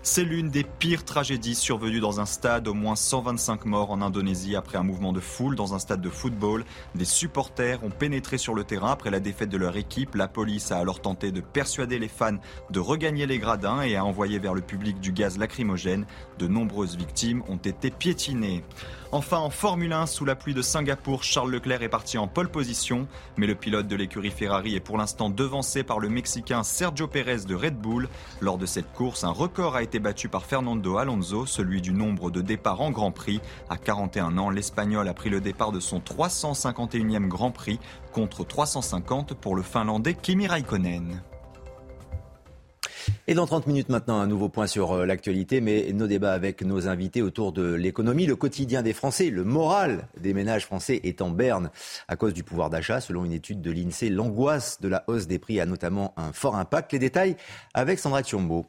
C'est l'une des pires tragédies survenues dans un stade. Au moins 125 morts en Indonésie après un mouvement de foule dans un stade de football. Des supporters ont pénétré sur le terrain après la défaite de leur équipe. La police a alors tenté de persuader les fans de regagner les gradins et a envoyé vers le public du gaz lacrymogène. De nombreuses victimes ont été piétinées. Enfin, en Formule 1, sous la pluie de Singapour, Charles Leclerc est parti en pole position, mais le pilote de l'écurie Ferrari est pour l'instant devancé par le Mexicain Sergio Pérez de Red Bull. Lors de cette course, un record a été battu par Fernando Alonso, celui du nombre de départs en Grand Prix. À 41 ans, l'Espagnol a pris le départ de son 351e Grand Prix contre 350 pour le Finlandais Kimi Raikkonen. Et dans 30 minutes maintenant, un nouveau point sur euh, l'actualité, mais nos débats avec nos invités autour de l'économie, le quotidien des Français, le moral des ménages français est en berne à cause du pouvoir d'achat. Selon une étude de l'INSEE, l'angoisse de la hausse des prix a notamment un fort impact. Les détails avec Sandra Thiombo.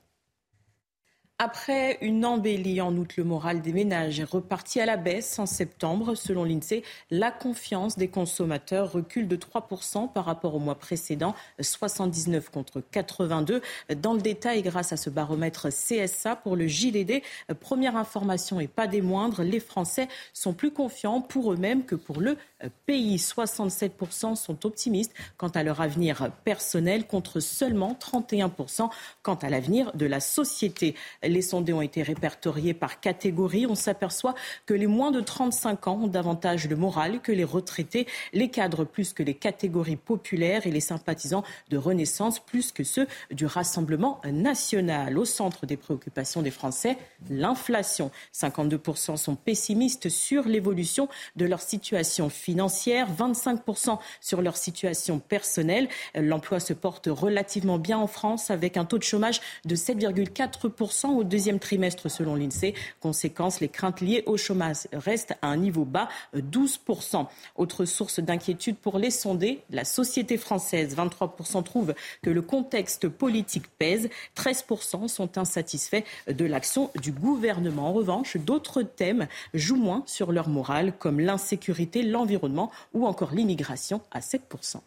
Après une embellie en août, le moral des ménages est reparti à la baisse en septembre. Selon l'INSEE, la confiance des consommateurs recule de 3% par rapport au mois précédent, 79 contre 82. Dans le détail, grâce à ce baromètre CSA pour le JDD, première information et pas des moindres, les Français sont plus confiants pour eux-mêmes que pour le pays. 67% sont optimistes quant à leur avenir personnel contre seulement 31% quant à l'avenir de la société. Les sondés ont été répertoriés par catégorie. On s'aperçoit que les moins de 35 ans ont davantage de moral que les retraités, les cadres plus que les catégories populaires et les sympathisants de Renaissance plus que ceux du Rassemblement national. Au centre des préoccupations des Français, l'inflation. 52% sont pessimistes sur l'évolution de leur situation financière, 25% sur leur situation personnelle. L'emploi se porte relativement bien en France avec un taux de chômage de 7,4% au deuxième trimestre selon l'INSEE. Conséquence, les craintes liées au chômage restent à un niveau bas, 12%. Autre source d'inquiétude pour les sondés, la société française. 23% trouvent que le contexte politique pèse. 13% sont insatisfaits de l'action du gouvernement. En revanche, d'autres thèmes jouent moins sur leur morale, comme l'insécurité, l'environnement ou encore l'immigration à 7%.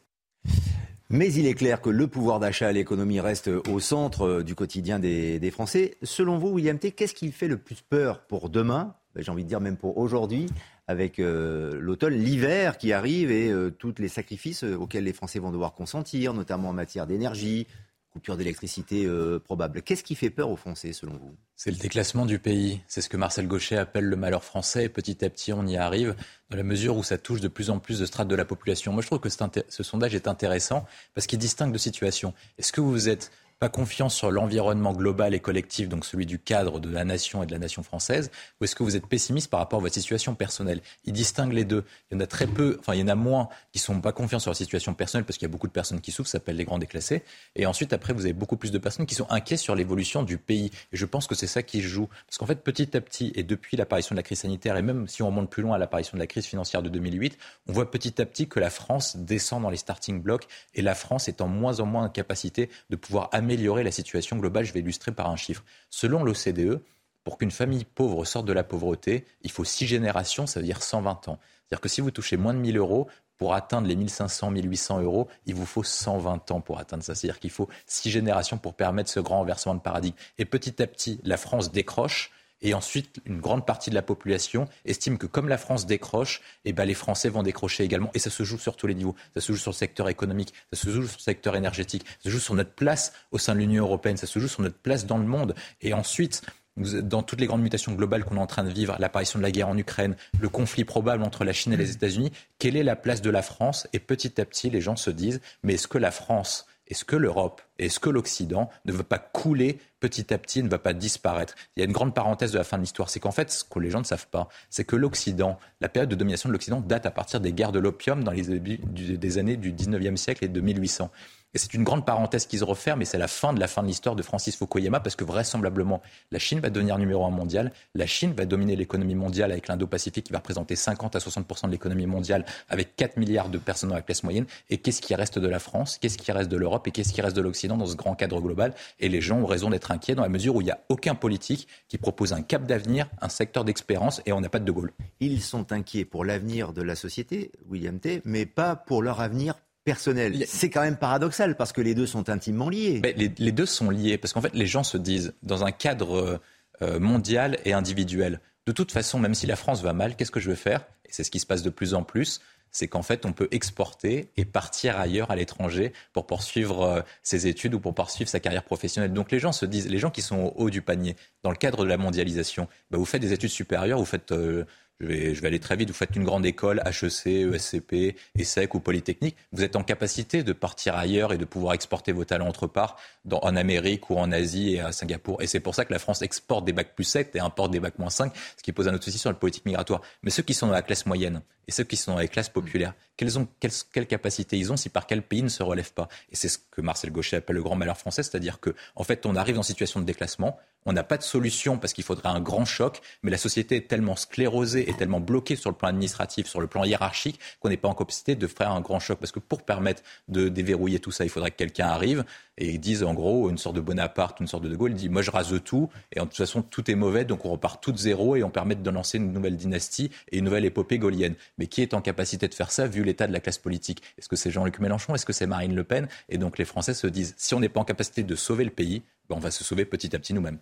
Mais il est clair que le pouvoir d'achat à l'économie reste au centre euh, du quotidien des, Français. Selon vous, William T, qu'est-ce qui fait le plus peur pour demain? Ben, J'ai envie de dire même pour aujourd'hui, avec euh, l'automne, l'hiver qui arrive et euh, tous les sacrifices auxquels les Français vont devoir consentir, notamment en matière d'énergie, coupure d'électricité euh, probable. Qu'est-ce qui fait peur aux Français, selon vous? C'est le déclassement du pays. C'est ce que Marcel Gauchet appelle le malheur français. Et petit à petit, on y arrive, dans la mesure où ça touche de plus en plus de strates de la population. Moi, je trouve que ce sondage est intéressant parce qu'il distingue deux situations. Est-ce que vous êtes pas confiance sur l'environnement global et collectif, donc celui du cadre de la nation et de la nation française, ou est-ce que vous êtes pessimiste par rapport à votre situation personnelle? Il distingue les deux. Il y en a très peu, enfin il y en a moins qui sont pas confiants sur leur situation personnelle parce qu'il y a beaucoup de personnes qui souffrent, ça s'appelle les grands déclassés. Et ensuite, après, vous avez beaucoup plus de personnes qui sont inquiètes sur l'évolution du pays. Et je pense que c'est ça qui joue. Parce qu'en fait, petit à petit, et depuis l'apparition de la crise sanitaire, et même si on remonte plus loin à l'apparition de la crise financière de 2008, on voit petit à petit que la France descend dans les starting blocks et la France est moins en moins en capacité de pouvoir améliorer améliorer la situation globale. Je vais illustrer par un chiffre. Selon l'OCDE, pour qu'une famille pauvre sorte de la pauvreté, il faut six générations, ça veut dire 120 ans. C'est-à-dire que si vous touchez moins de 1000 euros, pour atteindre les 1500, 1800 euros, il vous faut 120 ans pour atteindre ça. C'est-à-dire qu'il faut six générations pour permettre ce grand renversement de paradigme. Et petit à petit, la France décroche. Et ensuite, une grande partie de la population estime que comme la France décroche, eh ben, les Français vont décrocher également. Et ça se joue sur tous les niveaux. Ça se joue sur le secteur économique, ça se joue sur le secteur énergétique, ça se joue sur notre place au sein de l'Union européenne, ça se joue sur notre place dans le monde. Et ensuite, dans toutes les grandes mutations globales qu'on est en train de vivre, l'apparition de la guerre en Ukraine, le conflit probable entre la Chine et les États-Unis, quelle est la place de la France? Et petit à petit, les gens se disent, mais est-ce que la France, est-ce que l'Europe est-ce que l'Occident ne veut pas couler petit à petit, ne va pas disparaître? Il y a une grande parenthèse de la fin de l'histoire, c'est qu'en fait, ce que les gens ne savent pas, c'est que l'Occident, la période de domination de l'Occident date à partir des guerres de l'opium dans les des années du 19e siècle et de 1800. Et c'est une grande parenthèse qui se referme, et c'est la fin de la fin de l'histoire de Francis Fukuyama, parce que vraisemblablement, la Chine va devenir numéro un mondial, la Chine va dominer l'économie mondiale avec l'Indo-Pacifique qui va représenter 50 à 60 de l'économie mondiale, avec 4 milliards de personnes dans la classe moyenne. Et qu'est-ce qui reste de la France, qu'est-ce qui reste de l'Europe? Et qu'est-ce qui reste de l'Occident dans ce grand cadre global? Et les gens ont raison d'être inquiets dans la mesure où il n'y a aucun politique qui propose un cap d'avenir, un secteur d'expérience, et on n'a pas de De Gaulle. Ils sont inquiets pour l'avenir de la société, William T., mais pas pour leur avenir personnel. C'est quand même paradoxal parce que les deux sont intimement liés. les, deux sont liés parce qu'en fait, les gens se disent, dans un cadre euh, mondial et individuel, de toute façon, même si la France va mal, qu'est-ce que je vais faire? Et c'est ce qui se passe de plus en plus c'est qu'en fait, on peut exporter et partir ailleurs à l'étranger pour poursuivre euh, ses études ou pour poursuivre sa carrière professionnelle. Donc les gens se disent, les gens qui sont au haut du panier, dans le cadre de la mondialisation, bah, vous faites des études supérieures, vous faites euh, je vais, je vais, aller très vite, vous faites une grande école, HEC, ESCP, ESSEC ou Polytechnique, vous êtes en capacité de partir ailleurs et de pouvoir exporter vos talents autre part, dans, en Amérique ou en Asie et à Singapour. Et c'est pour ça que la France exporte des bacs plus 7 et importe des bacs moins 5, ce qui pose un autre souci sur la politique migratoire. Mais ceux qui sont dans la classe moyenne et ceux qui sont dans les classes populaires, quelles, ont, quelles, quelles capacités ils ont si par quel pays ne se relèvent pas? Et c'est ce que Marcel Gauchet appelle le grand malheur français, c'est-à-dire que en fait, on arrive en situation de déclassement, on n'a pas de solution parce qu'il faudrait un grand choc, mais la société est tellement sclérosée et tellement bloquée sur le plan administratif, sur le plan hiérarchique, qu'on n'est pas en capacité de faire un grand choc. Parce que pour permettre de déverrouiller tout ça, il faudrait que quelqu'un arrive et dise en gros une sorte de Bonaparte, une sorte de De Gaulle, dit moi je rase tout et en toute façon tout est mauvais, donc on repart tout de zéro et on permet de lancer une nouvelle dynastie et une nouvelle épopée gaulienne. Mais qui est en capacité de faire ça vu l'état de la classe politique? Est-ce que c'est Jean-Luc Mélenchon? Est-ce que c'est Marine Le Pen? Et donc les Français se disent si on n'est pas en capacité de sauver le pays, ben on va se sauver petit à petit nous-mêmes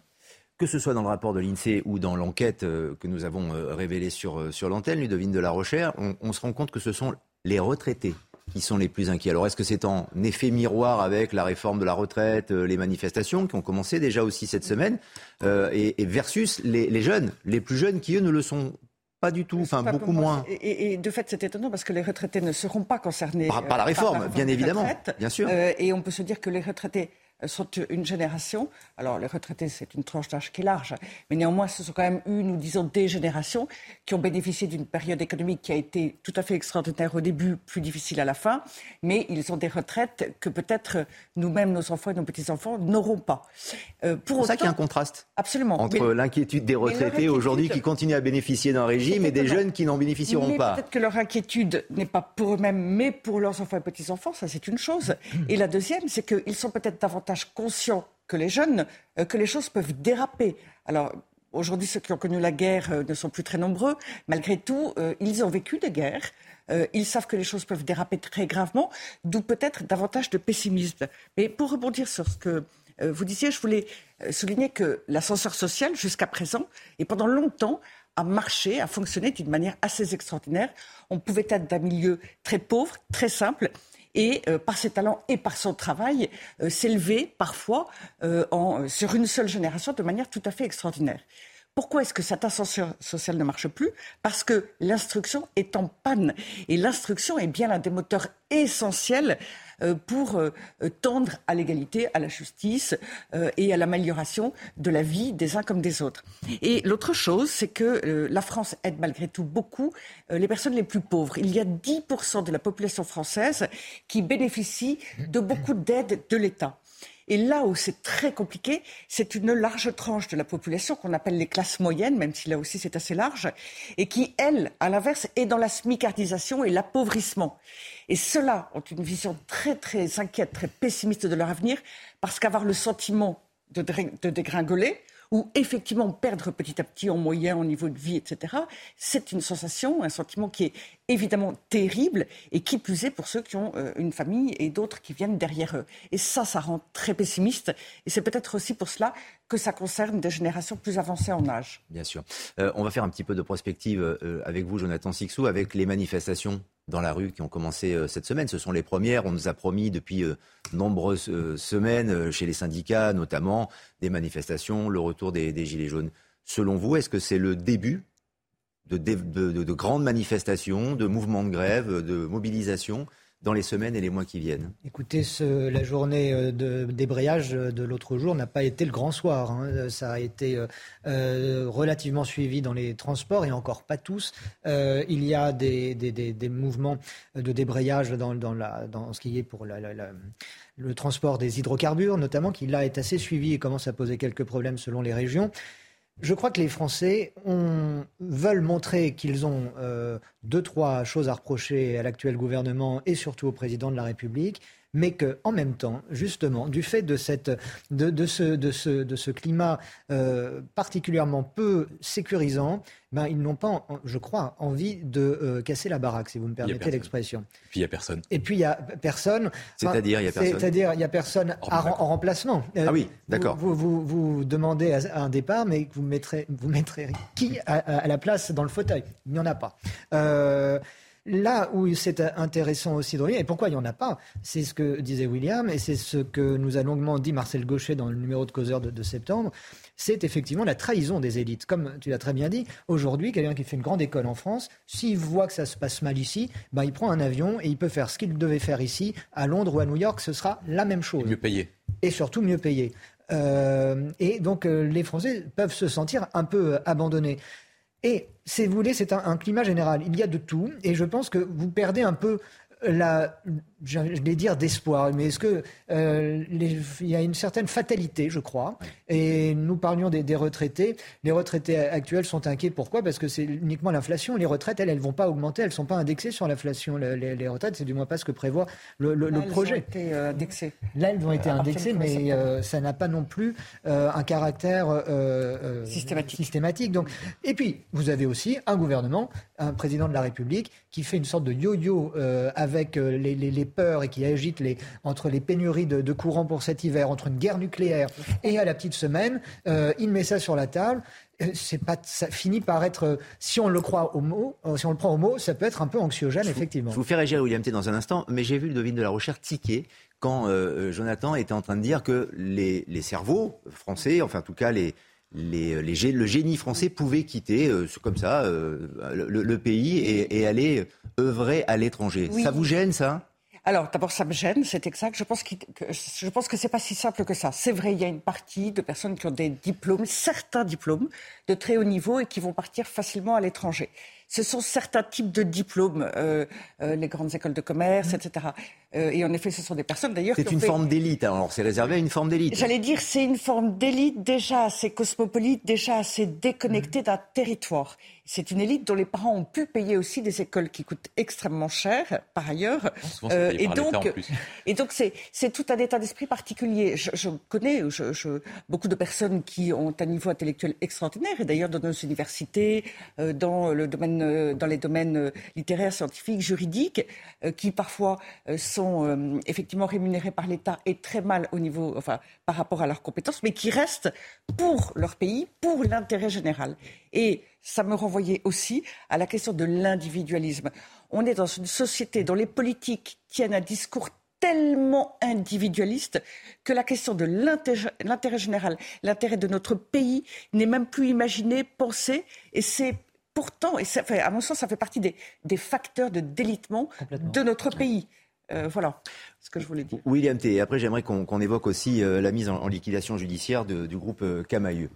que ce soit dans le rapport de l'INSEE ou dans l'enquête euh, que nous avons euh, révélée sur, euh, sur l'antenne, Ludovine de la Rochère, on, se rend compte que ce sont les retraités qui sont les plus inquiets. Alors est-ce que c'est en effet miroir avec la réforme de la retraite, les manifestations qui ont commencé déjà aussi cette semaine, et, versus les, jeunes, les plus jeunes qui eux ne le sont pas du tout, enfin beaucoup moins. Et, de fait, c'est étonnant parce que les retraités ne seront pas concernés par, la réforme, bien évidemment, bien sûr. et on peut se dire que les retraités sont une génération, alors les retraités c'est une tranche d'âge qui est large, mais néanmoins ce sont quand même une ou disons des générations qui ont bénéficié d'une période économique qui a été tout à fait extraordinaire au début, plus difficile à la fin, mais ils ont des retraites que peut-être nous-mêmes, nos enfants et nos petits-enfants n'auront pas. Euh, pour c'est ça qu'il y a un contraste Absolument. entre l'inquiétude des retraités aujourd'hui qui continuent à bénéficier d'un régime et des jeunes qui n'en bénéficieront mais pas. Peut-être que leur inquiétude n'est pas pour eux-mêmes, mais pour leurs enfants et petits-enfants, ça c'est une chose. Et la deuxième, c'est qu'ils sont peut-être davantage conscient que les jeunes, euh, que les choses peuvent déraper. Alors, aujourd'hui, ceux qui ont connu la guerre euh, ne sont plus très nombreux. Malgré tout, euh, ils ont vécu des guerres. ils savent que les choses peuvent déraper très gravement, d'où peut-être davantage de pessimisme. Mais pour rebondir sur ce que vous disiez, je voulais souligner que l'ascenseur social, jusqu'à présent, et pendant longtemps, a marché, a fonctionné d'une manière assez extraordinaire. On pouvait être d'un milieu très pauvre, très simple, et euh, par ses talents et par son travail euh, s'élever parfois euh, en, sur une seule génération de manière tout à fait extraordinaire. Pourquoi est-ce que cette ascension sociale ne marche plus? Parce que l'instruction est en panne. Et l'instruction est bien l'un des moteurs essentiels euh, pour euh, tendre à l'égalité, à la justice euh, et à l'amélioration de la vie des uns comme des autres. Et l'autre chose, c'est que la France aide malgré tout beaucoup les personnes les plus pauvres. Il y a 10% de la population française qui bénéficie de beaucoup d'aides de l'État. Et là où c'est très compliqué, c'est une large tranche de la population qu'on appelle les classes moyennes, même si là aussi c'est assez large, et qui, elle, à l'inverse, est dans la smicardisation et l'appauvrissement. Et ceux-là ont une vision très, très inquiète, très pessimiste de leur avenir, parce qu'avoir le sentiment de, dégringoler, ou effectivement perdre petit à petit en moyen, en niveau de vie, etc., c'est une sensation, un sentiment qui est évidemment terrible et qui plus est pour ceux qui ont euh, une famille et d'autres qui viennent derrière eux. Et ça, ça rend très pessimiste. Et c'est peut-être aussi pour cela que ça concerne des générations plus avancées en âge. Bien sûr. Euh, on va faire un petit peu de prospective euh, avec vous, Jonathan Sixou, avec les manifestations dans la rue qui ont commencé cette semaine. Ce sont les premières. On nous a promis depuis nombreuses semaines, chez les syndicats notamment, des manifestations, le retour des Gilets jaunes. Selon vous, est-ce que c'est le début de, grandes manifestations, de mouvements de grève, de mobilisation dans les semaines et les mois qui viennent Écoutez, ce, la journée euh, de débrayage de l'autre jour n'a pas été le grand soir. Hein. Ça a été euh, relativement suivi dans les transports et encore pas tous. Euh, il y a des, des, des, des, mouvements de débrayage dans, dans, la, dans ce qui est pour la, la, la, le transport des hydrocarbures, notamment, qui là est assez suivi et commence à poser quelques problèmes selon les régions. Je crois que les Français veulent montrer qu'ils ont euh, deux, trois choses à reprocher à l'actuel gouvernement et surtout au président de la République mais qu'en même temps, justement, du fait de, cette, de, de, ce, de, ce, de ce, climat euh, particulièrement peu sécurisant, ben, ils n'ont pas, je crois, envie de euh, casser la baraque, si vous me permettez l'expression. Et puis il n'y a personne. Et puis il n'y a personne. C'est-à-dire il n'y a personne. C'est-à-dire il n'y a personne en, en remplacement. Euh, ah oui, d'accord. Vous, vous, vous, demandez à un départ, mais vous mettrez, vous mettrez qui à, à, la place dans le fauteuil? Il n'y en a pas. Euh, Là où c'est intéressant aussi de revenir, et pourquoi il n'y en a pas, c'est ce que disait William, et c'est ce que nous a longuement dit Marcel Gaucher dans le numéro de causeur de, septembre, c'est effectivement la trahison des élites. Comme tu l'as très bien dit, aujourd'hui, quelqu'un qui fait une grande école en France, s'il voit que ça se passe mal ici, ben, il prend un avion et il peut faire ce qu'il devait faire ici, à Londres ou à New York, ce sera la même chose. mieux payé. Et surtout mieux payé. Euh, et donc euh, les Français peuvent se sentir un peu abandonnés. Et, si vous voulez, c'est un, climat général. Il y a de tout. Et je pense que vous perdez un peu la, je vais dire d'espoir, mais est-ce que euh, il y a une certaine fatalité, je crois. Et nous parlions des, retraités. Les retraités actuels sont inquiets. Pourquoi? Parce que c'est uniquement l'inflation. Les retraites, elles, elles vont pas augmenter. Elles sont pas indexées sur l'inflation. Les, retraites, c'est du moins pas ce que prévoit le, le, Là, projet. Elles ont été euh, indexées. Là, elles ont été indexées, mais euh, ça n'a pas non plus euh, un caractère euh, systématique. systématique. Donc, et puis, vous avez aussi un gouvernement, un président de la République, qui fait une sorte de yo-yo avec les, les peur et qui agite les, entre les pénuries de, courant pour cet hiver, entre une guerre nucléaire et à la petite semaine, euh, il met ça sur la table. Euh, c'est pas, ça finit par être, euh, si on le croit au mot, si on le prend au mot, ça peut être un peu anxiogène, effectivement. Je vous fais réagir, William T, dans un instant, mais j'ai vu le devine de la recherche tiquer quand Jonathan était en train de dire que les, les cerveaux français, enfin en tout cas les, les, les, le génie français pouvait quitter comme ça le, pays et, et, aller œuvrer à l'étranger. Ça vous gêne ça? Alors, d'abord, ça me gêne, c'est exact. Je pense, que, je pense que c'est pas si simple que ça. C'est vrai, il y a une partie de personnes qui ont des diplômes, certains diplômes de très haut niveau et qui vont partir facilement à l'étranger ce sont certains types de diplômes, euh, euh, les grandes écoles de commerce, mmh. etc. Euh, et en effet, ce sont des personnes d'ailleurs. C'est une forme d'élite. Hein. Alors, c'est réservé à une forme d'élite. J'allais dire, c'est une forme d'élite déjà assez cosmopolite, déjà assez déconnectée mmh. d'un territoire. C'est une élite dont les parents ont pu payer aussi des écoles qui coûtent extrêmement cher, par ailleurs. Euh, et, donc, et donc, c'est tout un état d'esprit particulier. Je, je connais je, je, beaucoup de personnes qui ont un niveau intellectuel extraordinaire, et d'ailleurs dans nos universités, euh, dans le domaine euh, dans les domaines littéraires, scientifiques, juridiques, euh, qui parfois sont effectivement rémunérés par l'État et très mal au niveau, enfin, par rapport à leurs compétences, mais qui restent pour leur pays, pour l'intérêt général. Et ça me renvoyait aussi à la question de l'individualisme. On est dans une société dont les politiques tiennent un discours tellement individualiste que la question de l'intérêt général, l'intérêt de notre pays n'est même plus imaginée, pensée, et c'est pourtant, et ça fait, à mon sens, ça fait partie des, des facteurs de délitement de notre pays. Euh, voilà ce que je voulais dire. William T. Après, j'aimerais qu'on évoque aussi euh, la mise en, liquidation judiciaire de, du groupe euh, Camailleux.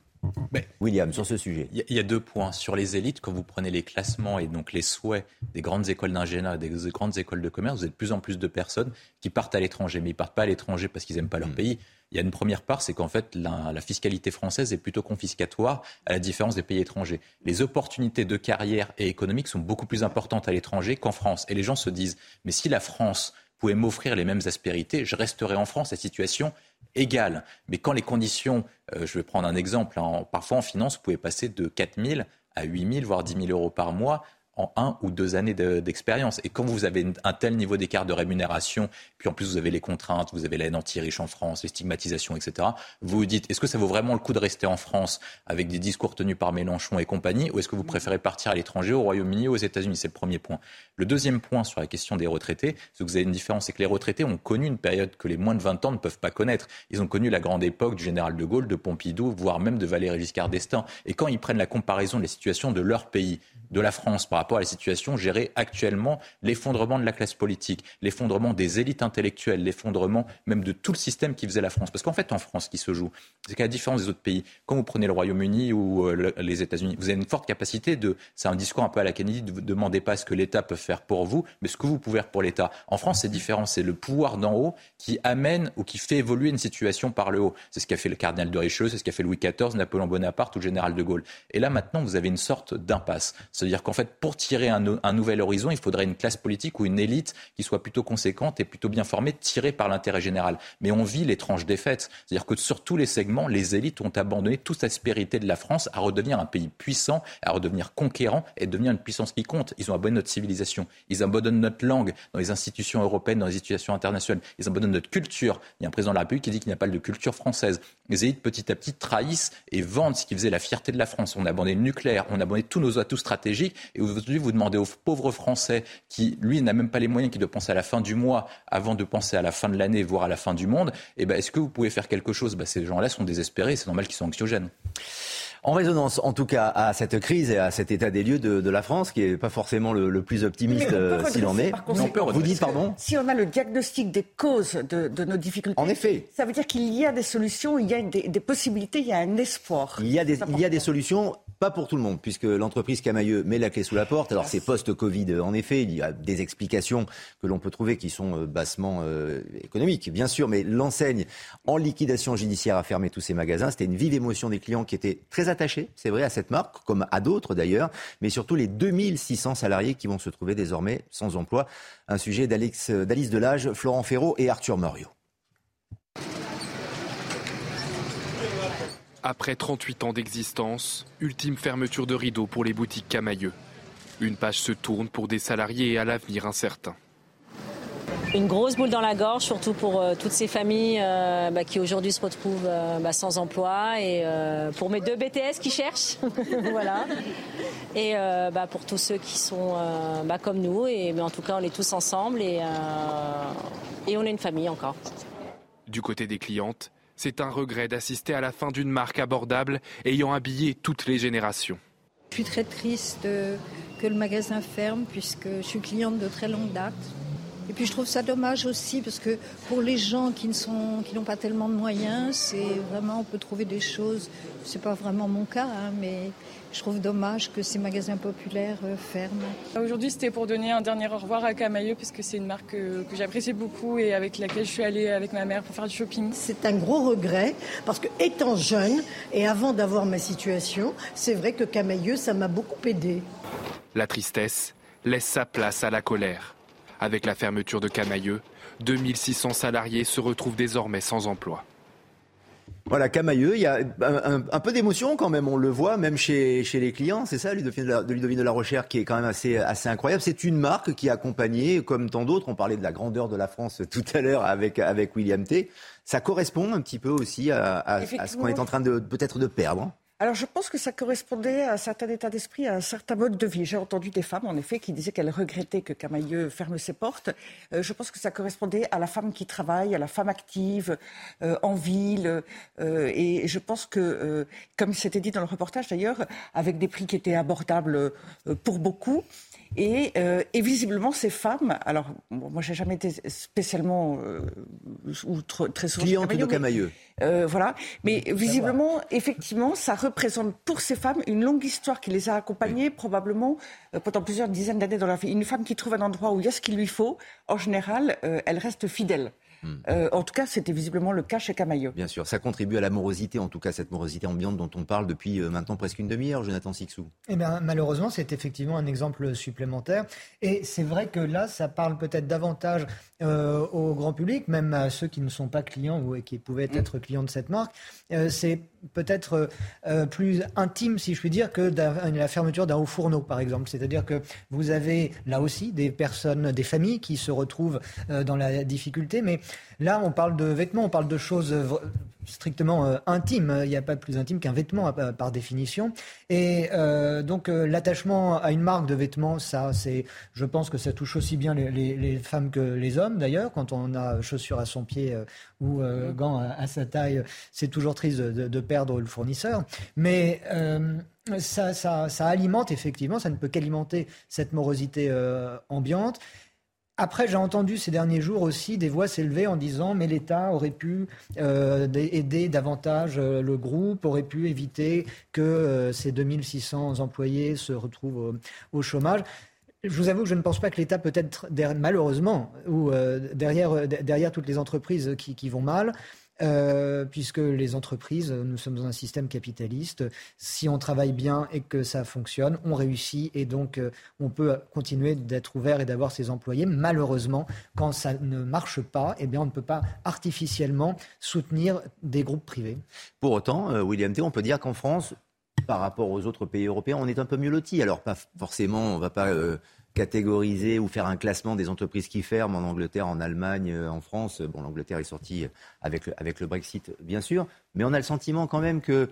William, sur ce sujet. Il y, a deux points. Sur les élites, quand vous prenez les classements et donc les souhaits des grandes écoles d'ingénieur, des grandes écoles de commerce, vous avez de plus en plus de personnes qui partent à l'étranger. Mais ils partent pas à l'étranger parce qu'ils n'aiment pas leur mm. pays. Il y a une première part, c'est qu'en fait, la, fiscalité française est plutôt confiscatoire, à la différence des pays étrangers. Les opportunités de carrière et économiques sont beaucoup plus importantes à l'étranger qu'en France. Et les gens se disent, mais si la France pouvait m'offrir les mêmes aspérités, je resterais en France. La situation égale. Mais quand les conditions, euh, je vais prendre un exemple, hein, parfois en finance, vous pouvez passer de 4 000 à 8 000, voire 10 000 euros par mois en un ou deux années d'expérience. et quand vous avez un tel niveau d'écart de rémunération, puis en plus vous avez les contraintes, vous avez la haine anti-riche en France, les stigmatisations, etc., vous vous dites, est-ce que ça vaut vraiment le coup de rester en France avec des discours tenus par Mélenchon et compagnie, ou est-ce que vous préférez partir à l'étranger, au Royaume-Uni ou aux États-Unis? C'est le premier point. Le deuxième point sur la question des retraités, c'est que vous avez une différence, c'est que les retraités ont connu une période que les moins de 20 ans ne peuvent pas connaître. Ils ont connu la grande époque du général de Gaulle, de Pompidou, voire même de Valéry Giscard d'Estaing. Et quand ils prennent la comparaison de la situation de leur pays, de la France par rapport à la situation gérée actuellement, l'effondrement de la classe politique, l'effondrement des élites intellectuelles, l'effondrement même de tout le système qui faisait la France. Parce qu'en fait, en France, ce qui se joue, c'est qu'à la différence des autres pays, quand vous prenez le Royaume-Uni ou euh, les États-Unis, vous avez une forte capacité de, c'est un discours un peu à la Kennedy, vous demandez pas ce que l'État peut faire pour vous, mais ce que vous pouvez faire pour l'État. En France, c'est différent. C'est le pouvoir d'en haut qui amène ou qui fait évoluer une situation par le haut. C'est ce qu'a fait le cardinal de Richelieu, c'est ce qu'a fait Louis XIV, Napoléon Bonaparte ou le général de Gaulle. Et là, maintenant, vous avez une sorte d'impasse. C'est-à-dire qu'en fait, pour tirer un, nouvel horizon, il faudrait une classe politique ou une élite qui soit plutôt conséquente et plutôt bien formée, tirée par l'intérêt général. Mais on vit l'étrange défaite. C'est-à-dire que sur tous les segments, les élites ont abandonné toute aspérité de la France à redevenir un pays puissant, à redevenir conquérant et devenir une puissance qui compte. Ils ont abandonné notre civilisation. Ils abandonnent notre langue dans les institutions européennes, dans les institutions internationales. Ils abandonnent notre culture. Il y a un président de la République qui dit qu'il n'y a pas de culture française. Les élites, petit à petit, trahissent et vendent ce qui faisait la fierté de la France. On a abandonné le nucléaire, on a abandonné tous nos atouts stratégiques. Et aujourd'hui, vous demandez aux pauvres Français qui, lui, n'a même pas les moyens, qui doit penser à la fin du mois avant de penser à la fin de l'année, voire à la fin du monde, eh ben, est-ce que vous pouvez faire quelque chose? Ben, Ces gens-là sont désespérés, c'est normal qu'ils soient anxiogènes. En résonance, en tout cas, à cette crise et à cet état des lieux de, la France, qui n'est pas forcément le, plus optimiste euh, s'il en est. vous dites, pardon? Si on a le diagnostic des causes de, nos difficultés, en effet. ça veut dire qu'il y a des solutions, il y a des, possibilités, il y a un espoir. Il y a des, il y a des solutions pas pour tout le monde, puisque l'entreprise Camailleux met la clé sous la porte. Alors c'est post-Covid, en effet, il y a des explications que l'on peut trouver qui sont euh, bassement euh, économiques, bien sûr, mais l'enseigne en liquidation judiciaire a fermé tous ses magasins. C'était une vive émotion des clients qui étaient très attachés, c'est vrai, à cette marque, comme à d'autres d'ailleurs, mais surtout les 2600 salariés qui vont se trouver désormais sans emploi. Un sujet d'Alice Delage, Florent Ferraud et Arthur Morio. Après 38 ans d'existence, ultime fermeture de rideau pour les boutiques Camailleux. Une page se tourne pour des salariés à l'avenir incertain. Une grosse boule dans la gorge, surtout pour euh, toutes ces familles euh, bah, qui aujourd'hui se retrouvent euh, bah, sans emploi et pour mes deux BTS qui cherchent, voilà. Et bah, pour tous ceux qui sont comme nous, et mais en tout cas on est tous ensemble et, et on est une famille encore. Du côté des clientes, c'est un regret d'assister à la fin d'une marque abordable ayant habillé toutes les générations. Je suis très triste que le magasin ferme puisque je suis cliente de très longue date. Et puis je trouve ça dommage aussi parce que pour les gens qui ne qui n'ont pas tellement de moyens, c'est vraiment on peut trouver des choses. C'est pas vraiment mon cas, hein, mais je trouve dommage que ces magasins populaires euh, ferment. Aujourd'hui, c'était pour donner un dernier au revoir à Camailleux, puisque c'est une marque que, j'apprécie beaucoup et avec laquelle je suis allée avec ma mère pour faire du shopping. C'est un gros regret, parce que étant jeune et avant d'avoir ma situation, c'est vrai que Camailleux, ça m'a beaucoup aidé. La tristesse laisse sa place à la colère. Avec la fermeture de Camailleux, 2600 salariés se retrouvent désormais sans emploi. Voilà, Camailleux, il y a un, peu d'émotion quand même, on le voit, même chez, chez les clients, c'est ça, Ludovine de, la, de Ludovine de la Rochère, qui est quand même assez, assez incroyable. C'est une marque qui a accompagné, comme tant d'autres, on parlait de la grandeur de la France tout à l'heure avec, avec William T. Ça correspond un petit peu aussi à, à ce qu'on est en train de peut-être de perdre. Alors je pense que ça correspondait à un certain état d'esprit, à un certain mode de vie. J'ai entendu des femmes, en effet, qui disaient qu'elles regrettaient que Camailleux ferme ses portes. Euh, je pense que ça correspondait à la femme qui travaille, à la femme active, euh, en ville. Euh, et je pense que, comme c'était dit dans le reportage d'ailleurs, avec des prix qui étaient abordables pour beaucoup, et, euh, et, visiblement, ces femmes, alors bon, moi j'ai jamais été spécialement euh, ou très souvent cliente de Camailleux, euh, voilà, mais visiblement, effectivement, ça représente pour ces femmes une longue histoire qui les a accompagnées probablement euh, pendant plusieurs dizaines d'années dans leur vie. Une femme qui trouve un endroit où il y a ce qu'il lui faut, en général, euh, elle reste fidèle. Hmm. Euh, en tout cas, c'était visiblement le cas chez Camailleux. Bien sûr, ça contribue à la morosité, en tout cas cette morosité ambiante dont on parle depuis euh, maintenant presque une demi-heure, Jonathan Sixou. Eh bien, malheureusement, c'est effectivement un exemple supplémentaire. Et c'est vrai que là, ça parle peut-être davantage euh, au grand public, même à ceux qui ne sont pas clients ou qui pouvaient hmm. être clients de cette marque. c'est peut-être plus intime, si je puis dire, que la fermeture d'un haut fourneau, par exemple. C'est-à-dire que vous avez là aussi des personnes, des familles qui se retrouvent dans la difficulté, mais Là, on parle de vêtements, on parle de choses strictement euh, intime. Il n'y a pas de plus intime qu'un vêtement par définition. Et euh, donc euh, l'attachement à une marque de vêtements, ça, c'est, je pense que ça touche aussi bien les, femmes que les hommes d'ailleurs. Quand on a chaussures à son pied ou mm-hmm. gants à, sa taille, c'est toujours triste de, perdre le fournisseur. Mais ça, ça, alimente effectivement, ça ne peut qu'alimenter cette morosité ambiante. Après, j'ai entendu ces derniers jours aussi des voix s'élever en disant mais l'État aurait pu euh, aider davantage euh, le groupe, aurait pu éviter que euh, ces 2600 employés se retrouvent au, chômage. Je vous avoue que je ne pense pas que l'État peut être malheureusement ou derrière, derrière toutes les entreprises qui vont mal. Euh, puisque les entreprises, nous sommes dans un système capitaliste. Si on travaille bien et que ça fonctionne, on réussit et donc euh, on peut continuer d'être ouvert et d'avoir ses employés. Malheureusement, quand ça ne marche pas, eh bien, on ne peut pas artificiellement soutenir des groupes privés. Pour autant, euh, William T, on peut dire qu'en France, par rapport aux autres pays européens, on est un peu mieux lotis. Alors, pas forcément, on ne va pas catégoriser ou faire un classement des entreprises qui ferment en Angleterre, en Allemagne, euh, en France. Bon, l'Angleterre est sortie avec avec le Brexit, bien sûr, mais on a le sentiment quand même que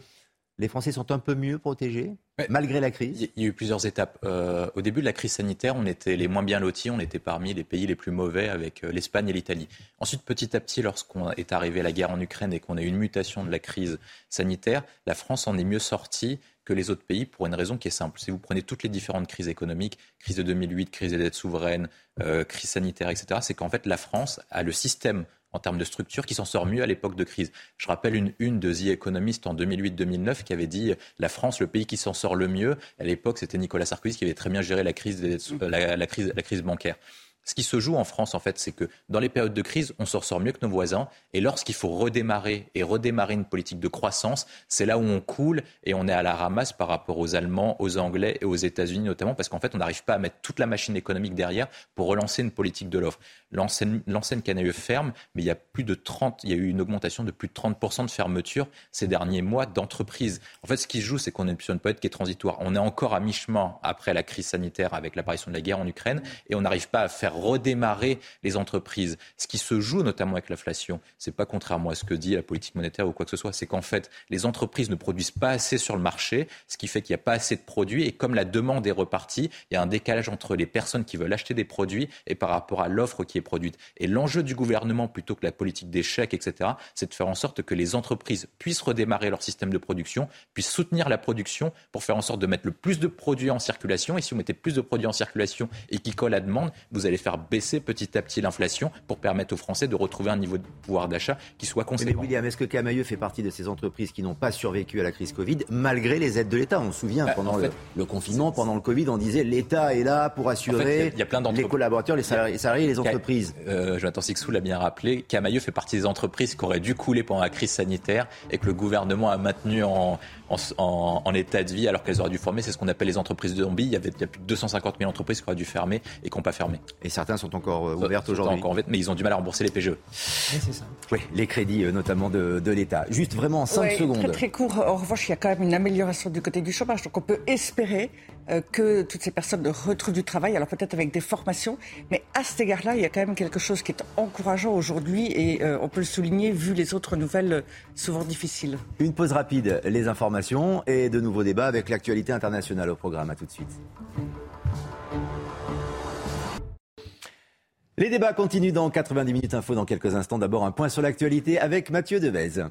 les Français sont un peu mieux protégés, malgré la crise Il y a eu plusieurs étapes. Euh, au début de la crise sanitaire, on était les moins bien lotis, on était parmi les pays les plus mauvais avec euh, l'Espagne et l'Italie. Ensuite, petit à petit, lorsqu'on est arrivé à la guerre en Ukraine et qu'on a eu une mutation de la crise sanitaire, la France en est mieux sortie que les autres pays pour une raison qui est simple. Si vous prenez toutes les différentes crises économiques, crise de 2008, crise des dettes souveraines, euh, crise sanitaire, etc., c'est qu'en fait la France a le système en termes de structure qui s'en sort mieux à l'époque de crise. Je rappelle une une de The Economist en 2008-2009 qui avait dit la France, le pays qui s'en sort le mieux. À l'époque, c'était Nicolas Sarkozy qui avait très bien géré la crise, des, la, crise, la crise bancaire. Ce qui se joue en France, en fait, c'est que dans les périodes de crise, on s'en sort mieux que nos voisins. Et lorsqu'il faut redémarrer et redémarrer une politique de croissance, c'est là où on coule et on est à la ramasse par rapport aux Allemands, aux Anglais et aux États-Unis notamment, parce qu'en fait, on n'arrive pas à mettre toute la machine économique derrière pour relancer une politique de l'offre. L'enseigne Canaille ferme, mais il y a plus de 30, il y a eu une augmentation de plus de 30% de fermeture ces derniers mois d'entreprises. En fait, ce qui se joue, c'est qu'on est sur une période qui est transitoire. On est encore à mi-chemin après la crise sanitaire avec l'apparition de la guerre en Ukraine et on n'arrive pas à faire redémarrer les entreprises. Ce qui se joue notamment avec l'inflation, c'est pas contrairement à ce que dit la politique monétaire ou quoi que ce soit, c'est qu'en fait, les entreprises ne produisent pas assez sur le marché, ce qui fait qu'il n'y a pas assez de produits et comme la demande est repartie, il y a un décalage entre les personnes qui veulent acheter des produits et par rapport à l'offre qui est produite. Et l'enjeu du gouvernement, plutôt que la politique des chèques, etc., c'est de faire en sorte que les entreprises puissent redémarrer leur système de production, puissent soutenir la production pour faire en sorte de mettre le plus de produits en circulation. Et si vous mettez plus de produits en circulation et qui collent à demande, vous allez faire baisser petit à petit l'inflation pour permettre aux Français de retrouver un niveau de pouvoir d'achat qui soit conséquent. Mais William, est-ce que Camailleux fait partie de ces entreprises qui n'ont pas survécu à la crise Covid malgré les aides de l'État? On se souvient, bah, pendant le, confinement, pendant le Covid, on disait l'État est là pour assurer y a, plein les collaborateurs, les salariés, les entreprises. Euh, Jonathan Sixou l'a bien rappelé, Camailleux fait partie des entreprises qui auraient dû couler pendant la crise sanitaire et que le gouvernement a maintenu en, en, état de vie alors qu'elles auraient dû former. C'est ce qu'on appelle les entreprises de zombie. Il y, avait, il y a plus de 250 000 entreprises qui auraient dû fermer et qui n'ont pas fermé. Et certains sont encore euh, ouvertes aujourd'hui. Encore mais ils ont du mal à rembourser les PGE. c'est ça. Oui, les crédits euh, notamment de, de l'État. Juste vraiment en 5 secondes. Très très court. En revanche, il y a quand même une amélioration du côté du chômage. Donc on peut espérer euh, que toutes ces personnes retrouvent du travail, alors peut-être avec des formations. Mais à cet égard-là, il y a quand même quelque chose qui est encourageant aujourd'hui et on peut le souligner vu les autres nouvelles souvent difficiles. Une pause rapide, les informations et de nouveaux débats avec l'actualité internationale au programme. À tout de suite. Les débats continuent dans 90 minutes info dans quelques instants. D'abord un point sur l'actualité avec Mathieu Devez.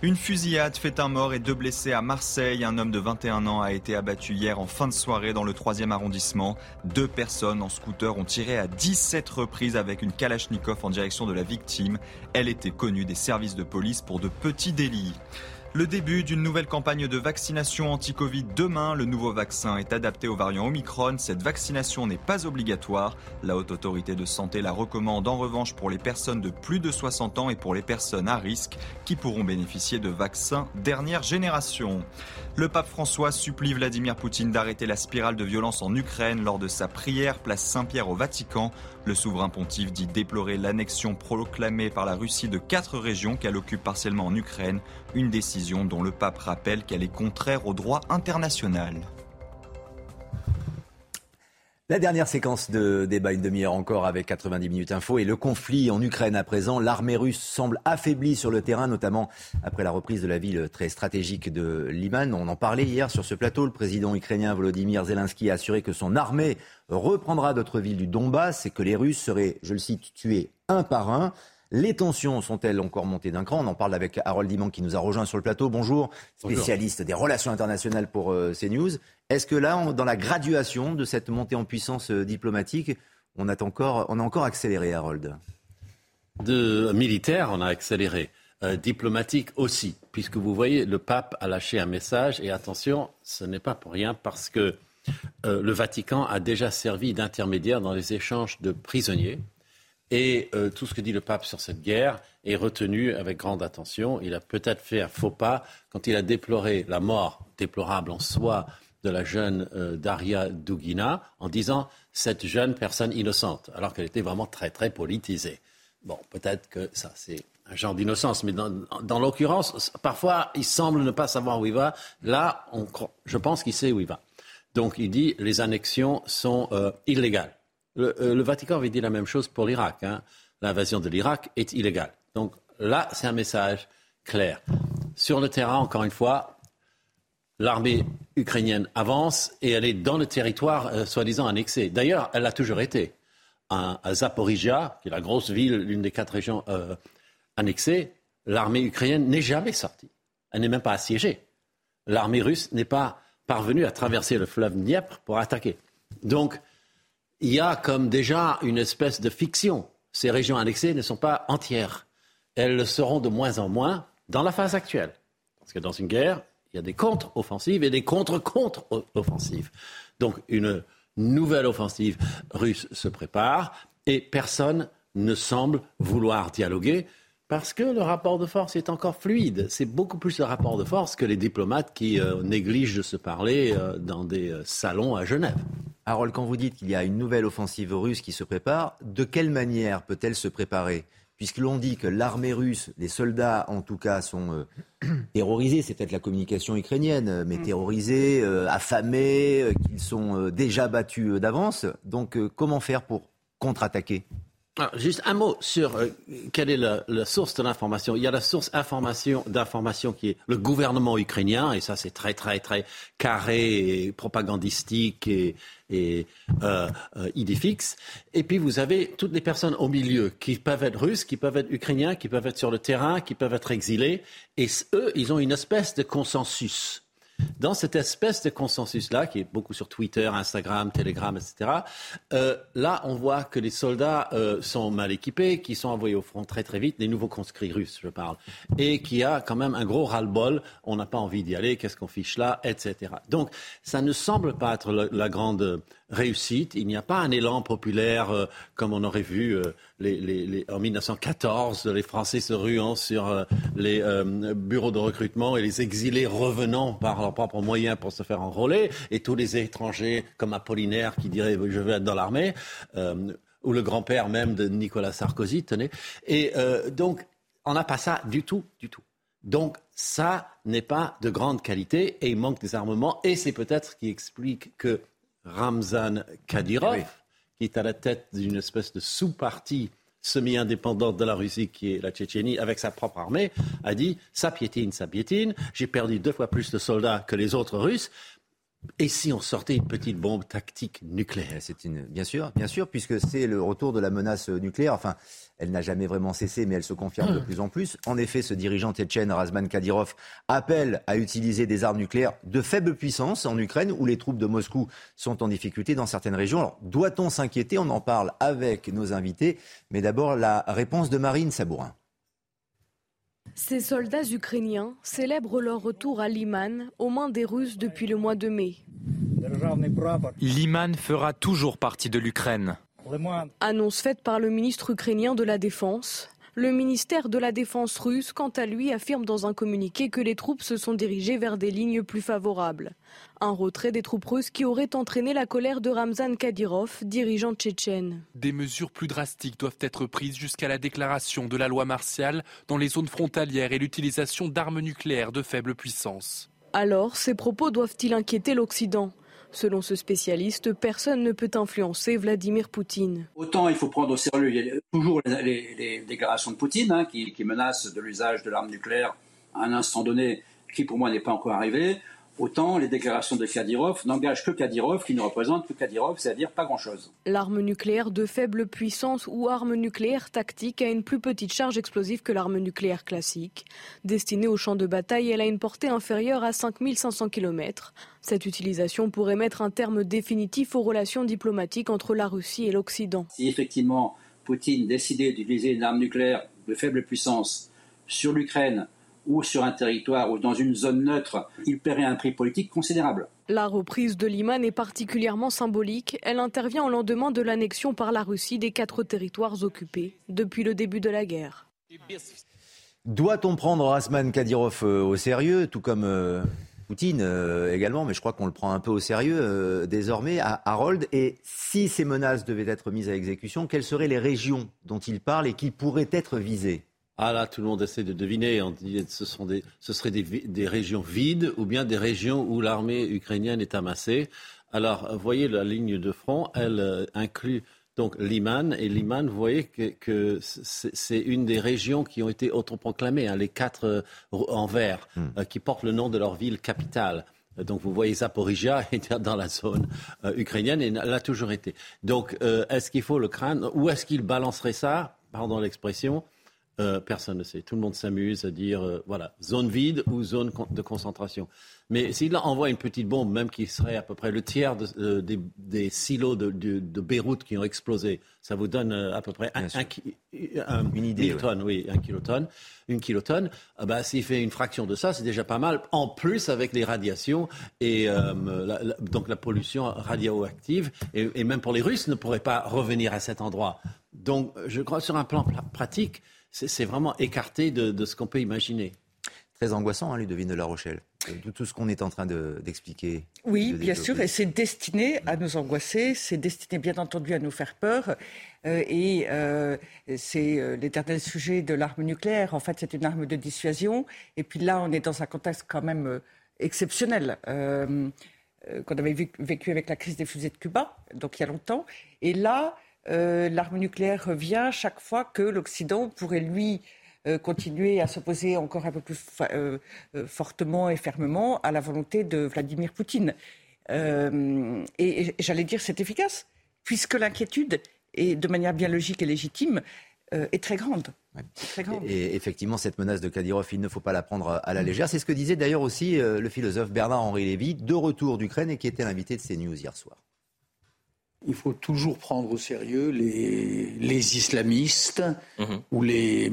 Une fusillade fait un mort et deux blessés à Marseille. Un homme de 21 ans a été abattu hier en fin de soirée dans le 3e arrondissement. Deux personnes en scooter ont tiré à 17 reprises avec une Kalachnikov en direction de la victime. Elle était connue des services de police pour de petits délits. Le début d'une nouvelle campagne de vaccination anti-Covid demain. Le nouveau vaccin est adapté au variant Omicron. Cette vaccination n'est pas obligatoire. La haute autorité de santé la recommande en revanche pour les personnes de plus de 60 ans et pour les personnes à risque qui pourront bénéficier de vaccins dernière génération. Le pape François supplie Vladimir Poutine d'arrêter la spirale de violence en Ukraine lors de sa prière place Saint-Pierre au Vatican. Le souverain pontife dit déplorer l'annexion proclamée par la Russie de quatre régions qu'elle occupe partiellement en Ukraine, une décision dont le pape rappelle qu'elle est contraire au droit international. La dernière séquence de débat, une demi-heure encore avec 90 minutes info et le conflit en Ukraine à présent. L'armée russe semble affaiblie sur le terrain, notamment après la reprise de la ville très stratégique de Liman. On en parlait hier sur ce plateau. Le président ukrainien Volodymyr Zelensky a assuré que son armée reprendra d'autres villes du Donbass et que les Russes seraient, je le cite, tués un par un. Les tensions sont-elles encore montées d'un cran? On en parle avec Harold Diman qui nous a rejoint sur le plateau. Bonjour, spécialiste des relations internationales pour euh, CNews. Est-ce que là, dans la graduation de cette montée en puissance euh, diplomatique, on a encore, on a encore accéléré, Harold? De militaire, on a accéléré. Euh, diplomatique aussi, puisque vous voyez, le pape a lâché un message, et attention, ce n'est pas pour rien, parce que le Vatican a déjà servi d'intermédiaire dans les échanges de prisonniers et euh, tout ce que dit le pape sur cette guerre est retenu avec grande attention. Il a peut-être fait un faux pas quand il a déploré la mort déplorable en soi de la jeune euh, Daria Dugina en disant cette jeune personne innocente, alors qu'elle était vraiment très très politisée. Bon, peut-être que ça c'est un genre d'innocence, mais dans, l'occurrence, parfois il semble ne pas savoir où il va. Là, je pense qu'il sait où il va. Donc il dit les annexions sont euh, illégales. Euh, le, Vatican avait dit la même chose pour l'Irak. Hein. L'invasion de l'Irak est illégale. Donc là, c'est un message clair. Sur le terrain, encore une fois, l'armée ukrainienne avance et elle est dans le territoire euh, soi-disant annexé. D'ailleurs, elle l'a toujours été. À, Zaporizhia, qui est la grosse ville, l'une des quatre régions euh, annexées, l'armée ukrainienne n'est jamais sortie. Elle n'est même pas assiégée. L'armée russe n'est pas parvenue à traverser le fleuve Dniepr pour attaquer. Donc, il y a comme déjà une espèce de fiction. Ces régions annexées ne sont pas entières. Elles le seront de moins en moins dans la phase actuelle. Parce que dans une guerre, il y a des contre-offensives et des contre-contre-offensives. Donc une nouvelle offensive russe se prépare et personne ne semble vouloir dialoguer parce que le rapport de force est encore fluide. C'est beaucoup plus le rapport de force que les diplomates qui euh, négligent de se parler euh, dans des euh, salons à Genève. Harold, quand vous dites qu'il y a une nouvelle offensive russe qui se prépare, de quelle manière peut-elle se préparer? Puisque l'on dit que l'armée russe, les soldats en tout cas, sont terrorisés, c'est peut-être la communication ukrainienne, mais mm. terrorisés, affamés, qu'ils sont déjà battus d'avance. Donc comment faire pour contre-attaquer? Ah, juste un mot sur euh, quelle est la, source de l'information. Il y a la source d'information qui est le gouvernement ukrainien, et ça c'est très très très carré, et propagandistique et, et euh, euh, idée fixe. Et puis vous avez toutes les personnes au milieu qui peuvent être russes, qui peuvent être ukrainiens, qui peuvent être sur le terrain, qui peuvent être exilés. Et eux, ils ont une espèce de consensus dans cette espèce de consensus-là, qui est beaucoup sur Twitter, Instagram, Telegram, etc., euh, là, on voit que les soldats euh, sont mal équipés, qui sont envoyés au front très très vite, les nouveaux conscrits russes, je parle, et qui a quand même un gros ras-le-bol, on n'a pas envie d'y aller, qu'est-ce qu'on fiche là, etc. Donc, ça ne semble pas être la grande réussite. Il n'y a pas un élan populaire euh, comme on aurait vu euh, en 1914, les Français se ruant sur euh, les bureaux de recrutement et les exilés revenant par leurs propres moyens pour se faire enrôler, et tous les étrangers comme Apollinaire qui dirait je veux être dans l'armée, ou le grand-père même de Nicolas Sarkozy, tenez. Et donc, on n'a pas ça du tout, du tout. Donc, ça n'est pas de grande qualité et il manque des armements et c'est peut-être ce qui explique que Ramzan Kadyrov, qui est à la tête d'une espèce de sous-partie semi-indépendante de la Russie, qui est la Tchétchénie, avec sa propre armée, a dit ça piétine, ça piétine. J'ai perdu deux fois plus de soldats que les autres Russes. Et si on sortait une petite bombe tactique nucléaire? C'est une, bien sûr, bien sûr, puisque c'est le retour de la menace nucléaire. Enfin, elle n'a jamais vraiment cessé, mais elle se confirme de plus en plus. En effet, ce dirigeant tchétchène, Razman Kadyrov, appelle à utiliser des armes nucléaires de faible puissance en Ukraine, où les troupes de Moscou sont en difficulté dans certaines régions. Alors, doit-on s'inquiéter? On en parle avec nos invités. Mais d'abord, la réponse de Marine Sabourin. Ces soldats ukrainiens célèbrent leur retour à Liman aux mains des Russes depuis le mois de mai. Liman fera toujours partie de l'Ukraine. Annonce faite par le ministre ukrainien de la Défense. Le ministère de la Défense russe, quant à lui, affirme dans un communiqué que les troupes se sont dirigées vers des lignes plus favorables. Un retrait des troupes russes qui aurait entraîné la colère de Ramzan Kadyrov, dirigeant tchétchène. Des mesures plus drastiques doivent être prises jusqu'à la déclaration de la loi martiale dans les zones frontalières et l'utilisation d'armes nucléaires de faible puissance. Alors, ces propos doivent-ils inquiéter l'Occident? Selon ce spécialiste, personne ne peut influencer Vladimir Poutine. Autant il faut prendre au sérieux il y a toujours les, déclarations de Poutine hein, qui, qui menacent de l'usage de l'arme nucléaire à un instant donné qui pour moi n'est pas encore arrivé. Autant les déclarations de Kadyrov n'engagent que Kadyrov, qui ne représente que Kadyrov, c'est-à-dire pas grand-chose. L'arme nucléaire de faible puissance ou arme nucléaire tactique a une plus petite charge explosive que l'arme nucléaire classique. Destinée au champ de bataille, elle a une portée inférieure à 5500 km. Cette utilisation pourrait mettre un terme définitif aux relations diplomatiques entre la Russie et l'Occident. Si effectivement Poutine décidait d'utiliser une arme nucléaire de faible puissance sur l'Ukraine ou sur un territoire ou dans une zone neutre, il paierait un prix politique considérable. La reprise de Liman est particulièrement symbolique. Elle intervient au lendemain de l'annexion par la Russie des quatre territoires occupés depuis le début de la guerre. Doit-on prendre Rasman Kadyrov euh, au sérieux, tout comme euh, Poutine euh, également, mais je crois qu'on le prend un peu au sérieux désormais à Harold? Et si ces menaces devaient être mises à exécution, quelles seraient les régions dont il parle et qui pourraient être visées ah là, tout le monde essaie de deviner. On dit ce, sont des, ce seraient des, régions vides ou bien des régions où l'armée ukrainienne est amassée. Alors, voyez la ligne de front, elle euh, inclut donc Liman. Et Liman, vous voyez que, c'est une des régions qui ont été autoproclamées, hein, les quatre euh, en vert, hmm. euh, qui portent le nom de leur ville capitale. Donc vous voyez Zaporizhia est dans la zone ukrainienne et elle a toujours été. Donc est-ce qu'il faut le craindre? Ou est-ce qu'il balancerait ça, pardon l'expression, euh, personne ne sait. Tout le monde s'amuse à dire, euh, voilà, zone vide ou zone de concentration. Mais s'il envoie une petite bombe, même qui serait à peu près le tiers euh, des, silos de, Beyrouth qui ont explosé, ça vous donne à peu près un, une idée, oui, un kilotonne, une kilotonne. Ah bah, s'il fait une fraction de ça, c'est déjà pas mal. En plus avec les radiations et donc la pollution radioactive, et, et même pour les Russes, ne pourraient pas revenir à cet endroit. Donc, je crois sur un plan pratique c'est vraiment écarté de, ce qu'on peut imaginer. Très angoissant, hein, Ludovine de La Rochelle, de tout ce qu'on est en train d'expliquer. oui, bien sûr, et c'est destiné à nous angoisser, c'est destiné bien entendu à nous faire peur. Euh, et euh, c'est euh, l'éternel sujet de l'arme nucléaire. En fait, c'est une arme de dissuasion. Et puis là, on est dans un contexte quand même exceptionnel. qu'on avait vécu avec la crise des fusées de Cuba, donc il y a longtemps. Et là, euh, l'arme nucléaire revient chaque fois que l'Occident pourrait, lui, euh, continuer à s'opposer encore un peu plus euh, fortement et fermement à la volonté de Vladimir Poutine. et, j'allais dire, c'est efficace, puisque l'inquiétude, de manière bien logique et légitime, est très grande. Et, effectivement, cette menace de Kadyrov, il ne faut pas la prendre à la légère. C'est ce que disait d'ailleurs aussi le philosophe Bernard-Henri Lévy, de retour d'Ukraine et qui était l'invité de CNews hier soir. Il faut toujours prendre au sérieux les, islamistes mhm. ou les,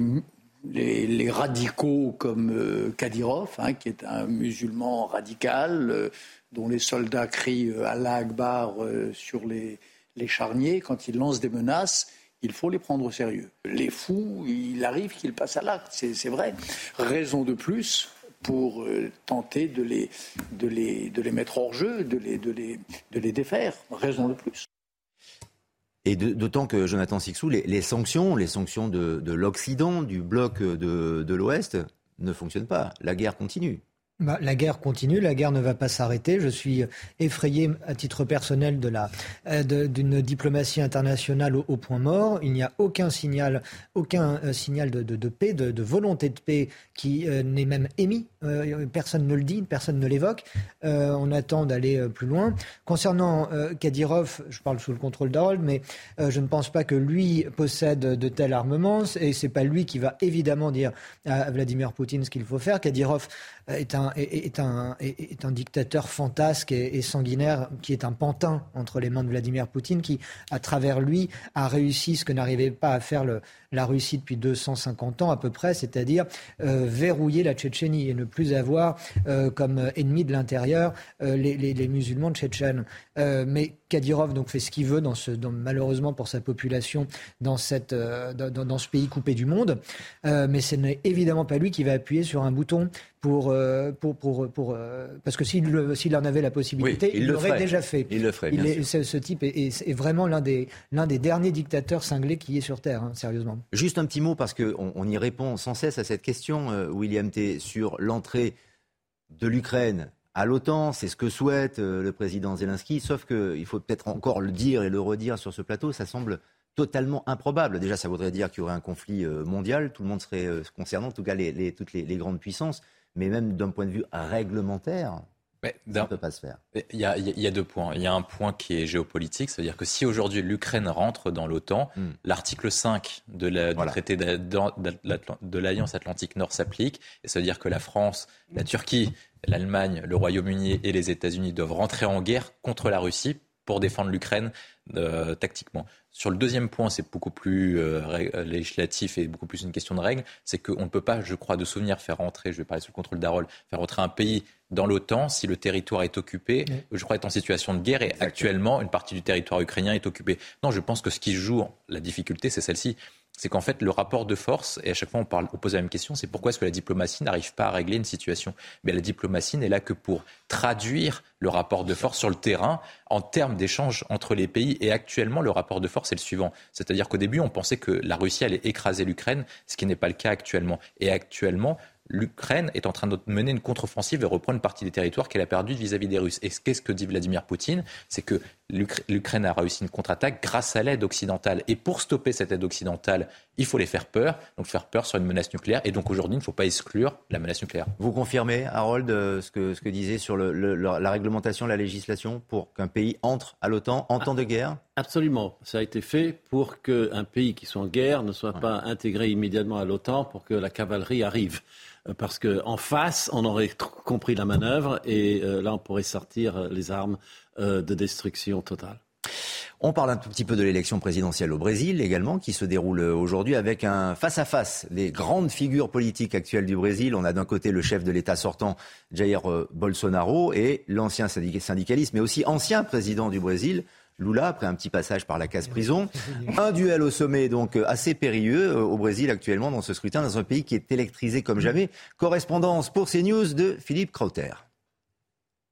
les, radicaux comme euh, Kadyrov, hein, qui est un musulman radical, euh, dont les soldats crient euh, Allah Akbar sur les, les charniers quand ils lancent des menaces. Il faut les prendre au sérieux. Les fous, il arrive qu'ils passent à l'acte, c'est vrai. Raison de plus pour tenter de les, de, les, de les mettre hors jeu, de les, de les, de les défaire. Raison de plus. Et d'autant que Jonathan Sixou, les, sanctions, les sanctions de, l'Occident, du bloc de, de l'Ouest, ne fonctionnent pas. La guerre continue. Bah, la guerre continue, la guerre ne va pas s'arrêter. Je suis effrayé à titre personnel euh, d'une diplomatie internationale au, point mort. Il n'y a aucun signal, aucun euh, signal de, paix, de, volonté de paix qui euh, n'est même émis. Personne ne le dit, personne ne l'évoque. on attend d'aller plus loin. Concernant Kadyrov, je parle sous le contrôle d'Harold, mais je ne pense pas que lui possède de tels armements et c'est pas lui qui va évidemment dire à Vladimir Poutine ce qu'il faut faire. Kadyrov est un, dictateur fantasque et, sanguinaire qui est un pantin entre les mains de Vladimir Poutine qui, à travers lui, a réussi ce que n'arrivait pas à faire la Russie depuis 250 ans à peu près, c'est-à-dire euh, verrouiller la Tchétchénie et plus avoir euh, comme ennemi de l'intérieur euh, les, musulmans tchétchènes. mais Kadyrov donc fait ce qu'il veut dans ce, dans, malheureusement pour sa population dans, cette, dans, dans, ce pays coupé du monde. mais ce n'est évidemment pas lui qui va appuyer sur un bouton pour, pour, pour, pour parce que s'il, s'il en avait la possibilité, il, l'aurait déjà fait. Il le ferait. Bien sûr. Ce type est, est, vraiment l'un des, l'un des derniers dictateurs cinglés qui est sur Terre, hein, sérieusement. Juste un petit mot, parce qu'on on y répond sans cesse à cette question, euh, William T., sur l'entrée de l'Ukraine à l'OTAN, c'est ce que souhaite euh, le président Zelensky, sauf qu'il faut peut-être encore le dire et le redire sur ce plateau, ça semble totalement improbable. Déjà, ça voudrait dire qu'il y aurait un conflit euh, mondial, tout le monde serait euh, concerné, en tout cas toutes les, grandes puissances, mais même d'un point de vue réglementaire, ça ne peut pas se faire. Il y, a, deux points. Il y a un point qui est géopolitique, c'est-à-dire que si aujourd'hui l'Ukraine rentre dans l'OTAN, hmm. l'article 5 de la, du traité de l'Alliance Atlantique Nord s'applique, et ça veut dire que la France, la Turquie, l'Allemagne, le Royaume-Uni et les États-Unis doivent rentrer en guerre contre la Russie pour défendre l'Ukraine euh, tactiquement. Sur le deuxième point, c'est beaucoup plus euh, législatif et beaucoup plus une question de règles. C'est qu'on ne peut pas, je crois, de souvenir faire rentrer, je vais parler sous le contrôle d'Arol, faire rentrer un pays dans l'OTAN si le territoire est occupé, je crois, est en situation de guerre et actuellement, une partie du territoire ukrainien est occupée. Non, je pense que ce qui joue la difficulté, c'est celle-ci c'est qu'en fait, le rapport de force, et à chaque fois on, pose la même question, c'est pourquoi est-ce que la diplomatie n'arrive pas à régler une situation? Mais la diplomatie n'est là que pour traduire le rapport de force sur le terrain en termes d'échanges entre les pays. Et actuellement, le rapport de force est le suivant. C'est-à-dire qu'au début, on pensait que la Russie allait écraser l'Ukraine, ce qui n'est pas le cas actuellement. Et actuellement, l'Ukraine est en train de mener une contre-offensive et reprendre une partie des territoires qu'elle a perdus vis-à-vis des Russes. Et qu'est-ce que dit Vladimir Poutine C'est que l'Ukraine a réussi une contre-attaque grâce à l'aide occidentale. Et pour stopper cette aide occidentale, il faut les faire peur, donc faire peur sur une menace nucléaire. Et donc aujourd'hui, il ne faut pas exclure la menace nucléaire. Vous confirmez, Harold, euh, ce que, ce que disait sur la réglementation, la législation pour qu'un pays entre à l'OTAN en temps de guerre? Absolument. Ça a été fait pour qu'un pays qui soit en guerre ne soit pas intégré immédiatement à l'OTAN pour que la cavalerie arrive. Euh, parce qu'en face, on aurait compris la manœuvre et euh, là, on pourrait sortir les armes de destruction totale. On parle un tout petit peu de l'élection présidentielle au Brésil également, qui se déroule aujourd'hui avec un face-à-face. Les grandes figures politiques actuelles du Brésil. On a d'un côté le chef de l'État sortant, Jair Bolsonaro, et l'ancien syndicaliste, mais aussi ancien président du Brésil, Lula, après un petit passage par la case prison. Un duel au sommet, donc euh, assez périlleux euh, au Brésil actuellement dans ce scrutin, dans un pays qui est électrisé comme jamais. Correspondance pour CNews de Philippe Krauter.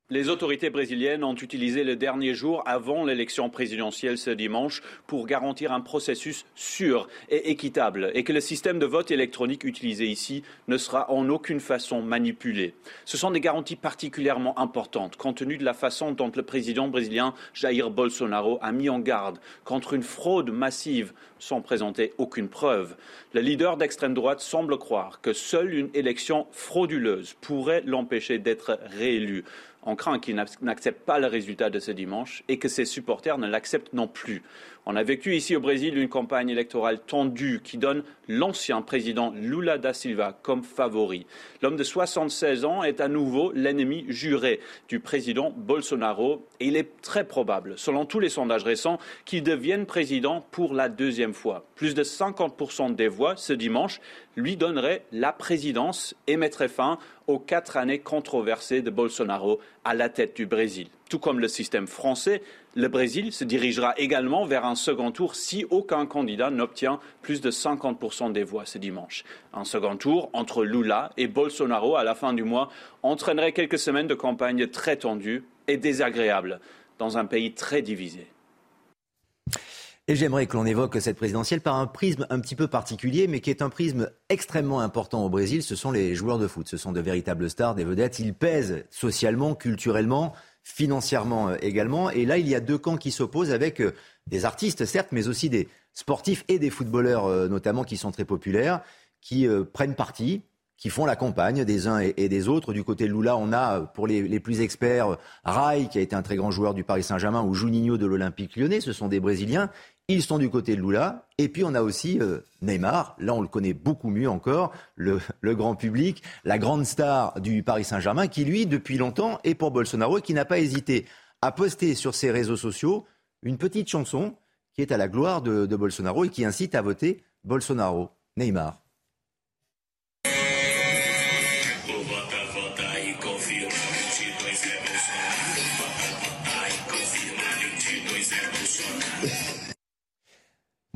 Les autorités brésiliennes ont utilisé le dernier jour avant l'élection présidentielle ce dimanche pour garantir un processus sûr et équitable et que le système de vote électronique utilisé ici ne sera en aucune façon manipulé. Ce sont des garanties particulièrement importantes compte tenu de la façon dont le président brésilien Jair Bolsonaro a mis en garde contre une fraude massive sans présenter aucune preuve. Le leader d'extrême droite semble croire que seule une élection frauduleuse pourrait l'empêcher d'être réélu. On craint qu'il n'accepte pas le résultat de ce dimanche et que ses supporters ne l'acceptent non plus. On a vécu ici au Brésil une campagne électorale tendue qui donne l'ancien président Lula da Silva comme favori. L'homme de 76 ans est à nouveau l'ennemi juré du président Bolsonaro et il est très probable, selon tous les sondages récents, qu'il devienne président pour la deuxième fois. Plus de 50% des voix ce dimanche lui donneraient la présidence et mettraient fin aux quatre années controversées de Bolsonaro à la tête du Brésil. Tout comme le système français, le Brésil se dirigera également vers un second tour si aucun candidat n'obtient plus de 50% des voix ce dimanche. Un second tour entre Lula et Bolsonaro à la fin du mois entraînerait quelques semaines de campagne très tendues et désagréables dans un pays très divisé. Et j'aimerais que l'on évoque cette présidentielle par un prisme un petit peu particulier, mais qui est un prisme extrêmement important au Brésil. Ce sont les joueurs de foot. Ce sont de véritables stars, des vedettes. Ils pèsent socialement, culturellement, financièrement euh, également. Et là, il y a deux camps qui s'opposent avec euh, des artistes, certes, mais aussi des sportifs et des footballeurs, euh, notamment, qui sont très populaires, qui prennent parti qui font la campagne des uns et, des autres. Du côté de Lula, on a, pour les, plus experts, Rai, qui a été un très grand joueur du Paris Saint-Germain, ou Juninho de l'Olympique lyonnais. Ce sont des Brésiliens. Ils sont du côté de Lula. Et puis on a aussi euh, Neymar. Là, on le connaît beaucoup mieux encore, le, le, grand public, la grande star du Paris Saint-Germain, qui lui, depuis longtemps, est pour Bolsonaro et qui n'a pas hésité à poster sur ses réseaux sociaux une petite chanson qui est à la gloire de, de Bolsonaro et qui incite à voter Bolsonaro. Neymar.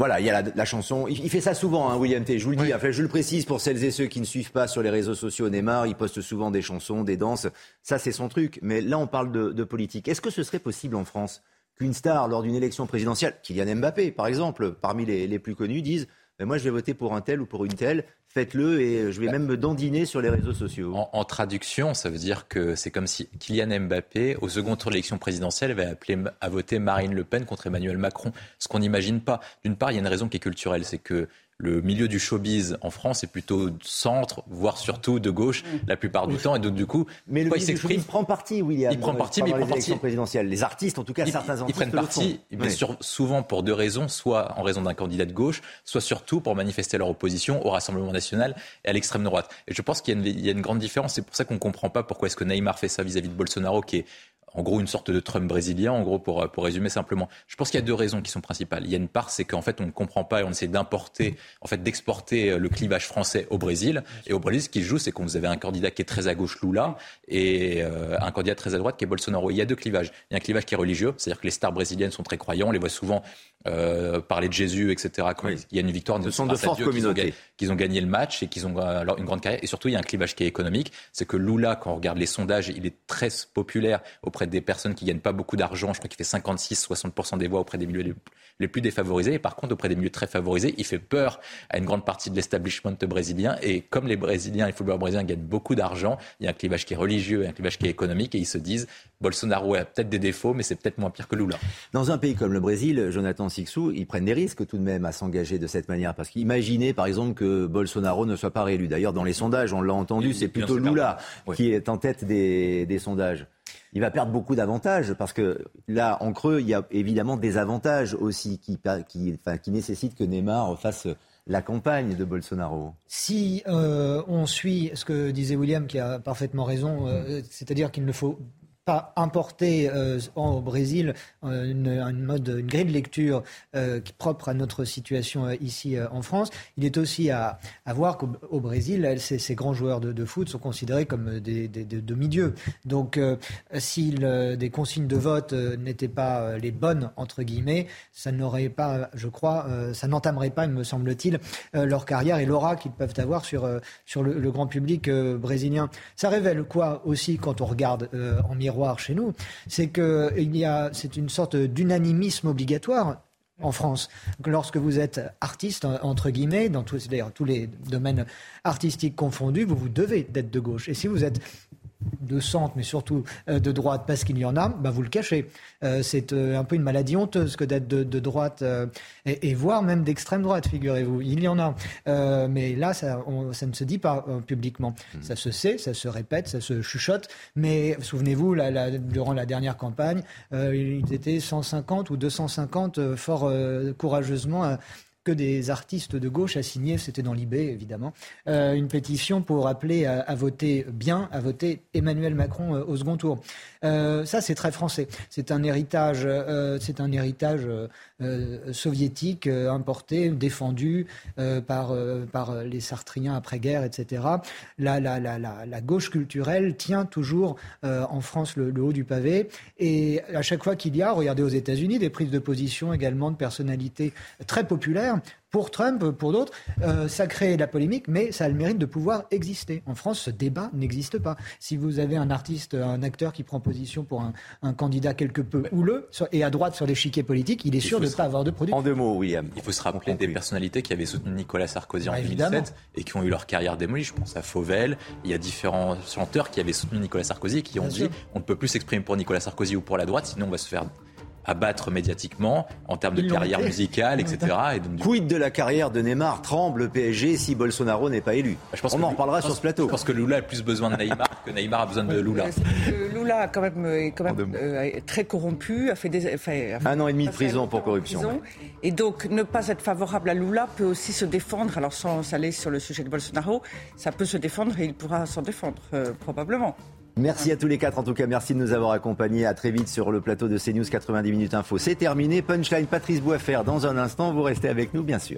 Voilà, il y a la, chanson. Il, fait ça souvent, hein, William T. Je vous le dis. je le précise pour celles et ceux qui ne suivent pas sur les réseaux sociaux Neymar. Il poste souvent des chansons, des danses. Ça, c'est son truc. Mais là, on parle de, politique. Est-ce que ce serait possible en France qu'une star, lors d'une élection présidentielle, Kylian Mbappé, par exemple, parmi les, plus connus, dise Moi, je vais voter pour un tel ou pour une telle, faites-le et je vais bah. même me dandiner sur les réseaux sociaux. En, traduction, ça veut dire que c'est comme si Kylian Mbappé, au second tour de l'élection présidentielle, avait appelé à voter Marine Le Pen contre Emmanuel Macron. Ce qu'on n'imagine pas. D'une part, il y a une raison qui est culturelle, c'est que le milieu du showbiz en France est plutôt centre, voire surtout de gauche mm. la plupart du temps. Et donc, du coup, mais le il Il prend parti, William. Il prend parti, mais il prend parti. présidentielle. Les artistes, en tout cas, certains artistes. Ils prennent parti, mais souvent pour deux raisons soit en raison d'un candidat de gauche, soit surtout pour manifester leur opposition au Rassemblement national et à l'extrême droite. Et je pense qu'il y, a une grande différence. C'est pour ça qu'on ne comprend pas pourquoi est-ce que Neymar fait ça vis-à-vis -vis de Bolsonaro, qui est en gros une sorte de Trump brésilien, en gros pour, pour résumer simplement. Je pense qu'il y a deux raisons qui sont principales. Il y a une part, c'est qu'en fait on ne comprend pas et on essaie d'importer, en fait d'exporter euh, le clivage français au Brésil. Et au Brésil, ce qui joue, c'est qu'on vous avez un candidat qui est très à gauche, Lula, et euh, un candidat très à droite qui est Bolsonaro. Il y a deux clivages. Il y a un clivage qui est religieux, c'est-à-dire que les stars brésiliennes sont très croyants, on les voit souvent euh, parler de Jésus, etc. Il y a une victoire, Ce sont de fortes communautés. Qu'ils ont, gagné le match et qu'ils ont alors, une grande carrière. Et surtout, il y a un clivage qui est économique. C'est que Lula, quand on regarde les sondages, il est très populaire auprès des personnes qui gagnent pas beaucoup d'argent. Je crois qu'il fait 56-60% des voix auprès des milieux les plus défavorisés. Et par contre, auprès des milieux très favorisés, il fait peur à une grande partie de l'establishment brésilien. Et comme les Brésiliens, les footballeurs brésiliens gagnent beaucoup d'argent, il y a un clivage qui est religieux et un clivage qui est économique. Et ils se disent, Bolsonaro a peut-être des défauts, mais c'est peut-être moins pire que Lula. Dans un pays comme le Brésil, Jonathan Sixou, ils prennent des risques tout de même à s'engager de cette manière. Parce qu'imaginez, par exemple, que Bolsonaro ne soit pas réélu. D'ailleurs, dans les sondages, on l'a entendu, c'est plutôt Lula qui est en tête des sondages il va perdre beaucoup d'avantages parce que là, en creux, il y a évidemment des avantages aussi qui, qui, qui nécessitent que Neymar fasse la campagne de Bolsonaro. Si euh, on suit ce que disait William, qui a parfaitement raison, euh, c'est-à-dire qu'il ne faut pas importer euh, au Brésil euh, une, mode, une grille de lecture euh, propre à notre situation ici en France. Il est aussi à, voir qu'au Brésil, ces, grands joueurs de, foot sont considérés comme des, demi-dieux. Donc, si des consignes de vote n'étaient pas les bonnes entre guillemets, ça n'aurait pas, je crois, ça n'entamerait pas, me semble-t-il, leur carrière et l'aura qu'ils peuvent avoir sur sur le, le grand public brésilien. Ça révèle quoi aussi quand on regarde en miroir chez nous, c'est que il y a, c'est une sorte d'unanimisme obligatoire en France. Lorsque vous êtes artiste, entre guillemets, dans tous, tous les domaines artistiques confondus, vous vous devez d'être de gauche. Et si vous êtes de centre, mais surtout euh, de droite, parce qu'il y en a, bah vous le cachez. Euh, c'est euh, un peu une maladie honteuse que d'être de, droite, et, voire même d'extrême droite, figurez-vous. Il y en a. mais là, ça, ça, ne se dit pas publiquement. Hmm. Ça se sait, ça se répète, ça se chuchote. Mais souvenez-vous, durant la dernière campagne, ils étaient 150 ou 250 fort courageusement que des artistes de gauche a signé, c'était dans l'IB évidemment, euh, une pétition pour appeler à, voter bien, à voter Emmanuel Macron euh, au second tour. Euh, ça, c'est très français. C'est un héritage, c'est un héritage soviétique importé, défendu par par les Sartriens après-guerre, etc. La, la, la, la, gauche culturelle tient toujours en France le, le, haut du pavé. Et à chaque fois qu'il y a, regardez aux États-Unis, des prises de position également de personnalités très populaires pour Trump, pour d'autres, euh, ça crée la polémique, mais ça a le mérite de pouvoir exister. En France, ce débat n'existe pas. Si vous avez un artiste, un acteur qui prend position pour un, candidat quelque peu houleux et à droite sur l'échiquier politique, il est sûr de ne pas avoir de produit. En deux mots, William. Il faut se rappeler des personnalités qui avaient soutenu Nicolas Sarkozy en 2007 bah, et qui ont eu leur carrière démolie. Je pense à Fauvel. Il y a différents chanteurs qui avaient soutenu Nicolas Sarkozy et qui ont dit on ne peut plus s'exprimer pour Nicolas Sarkozy ou pour la droite, sinon on va se faire abattre médiatement en termes de carrière musicale, etc. Et donc, Quid de la carrière de Neymar Tremble le PSG si Bolsonaro n'est pas élu bah, je pense On en reparlera sur ce plateau. Je pense que Lula a plus besoin de Neymar que Neymar a besoin de Lula. Lula quand même, est quand même euh, très corrompu, a fait des, un an et demi de prison pour corruption. Et donc ne pas être favorable à Lula peut aussi se défendre. Alors sans aller sur le sujet de Bolsonaro, ça peut se défendre et il pourra s'en défendre euh, probablement. Merci à tous les quatre. En tout cas, merci de nous avoir accompagnés. À très vite sur le plateau de CNews 90 minutes info. C'est terminé. Punchline Patrice Boisfer dans un instant. Vous restez avec nous, bien sûr.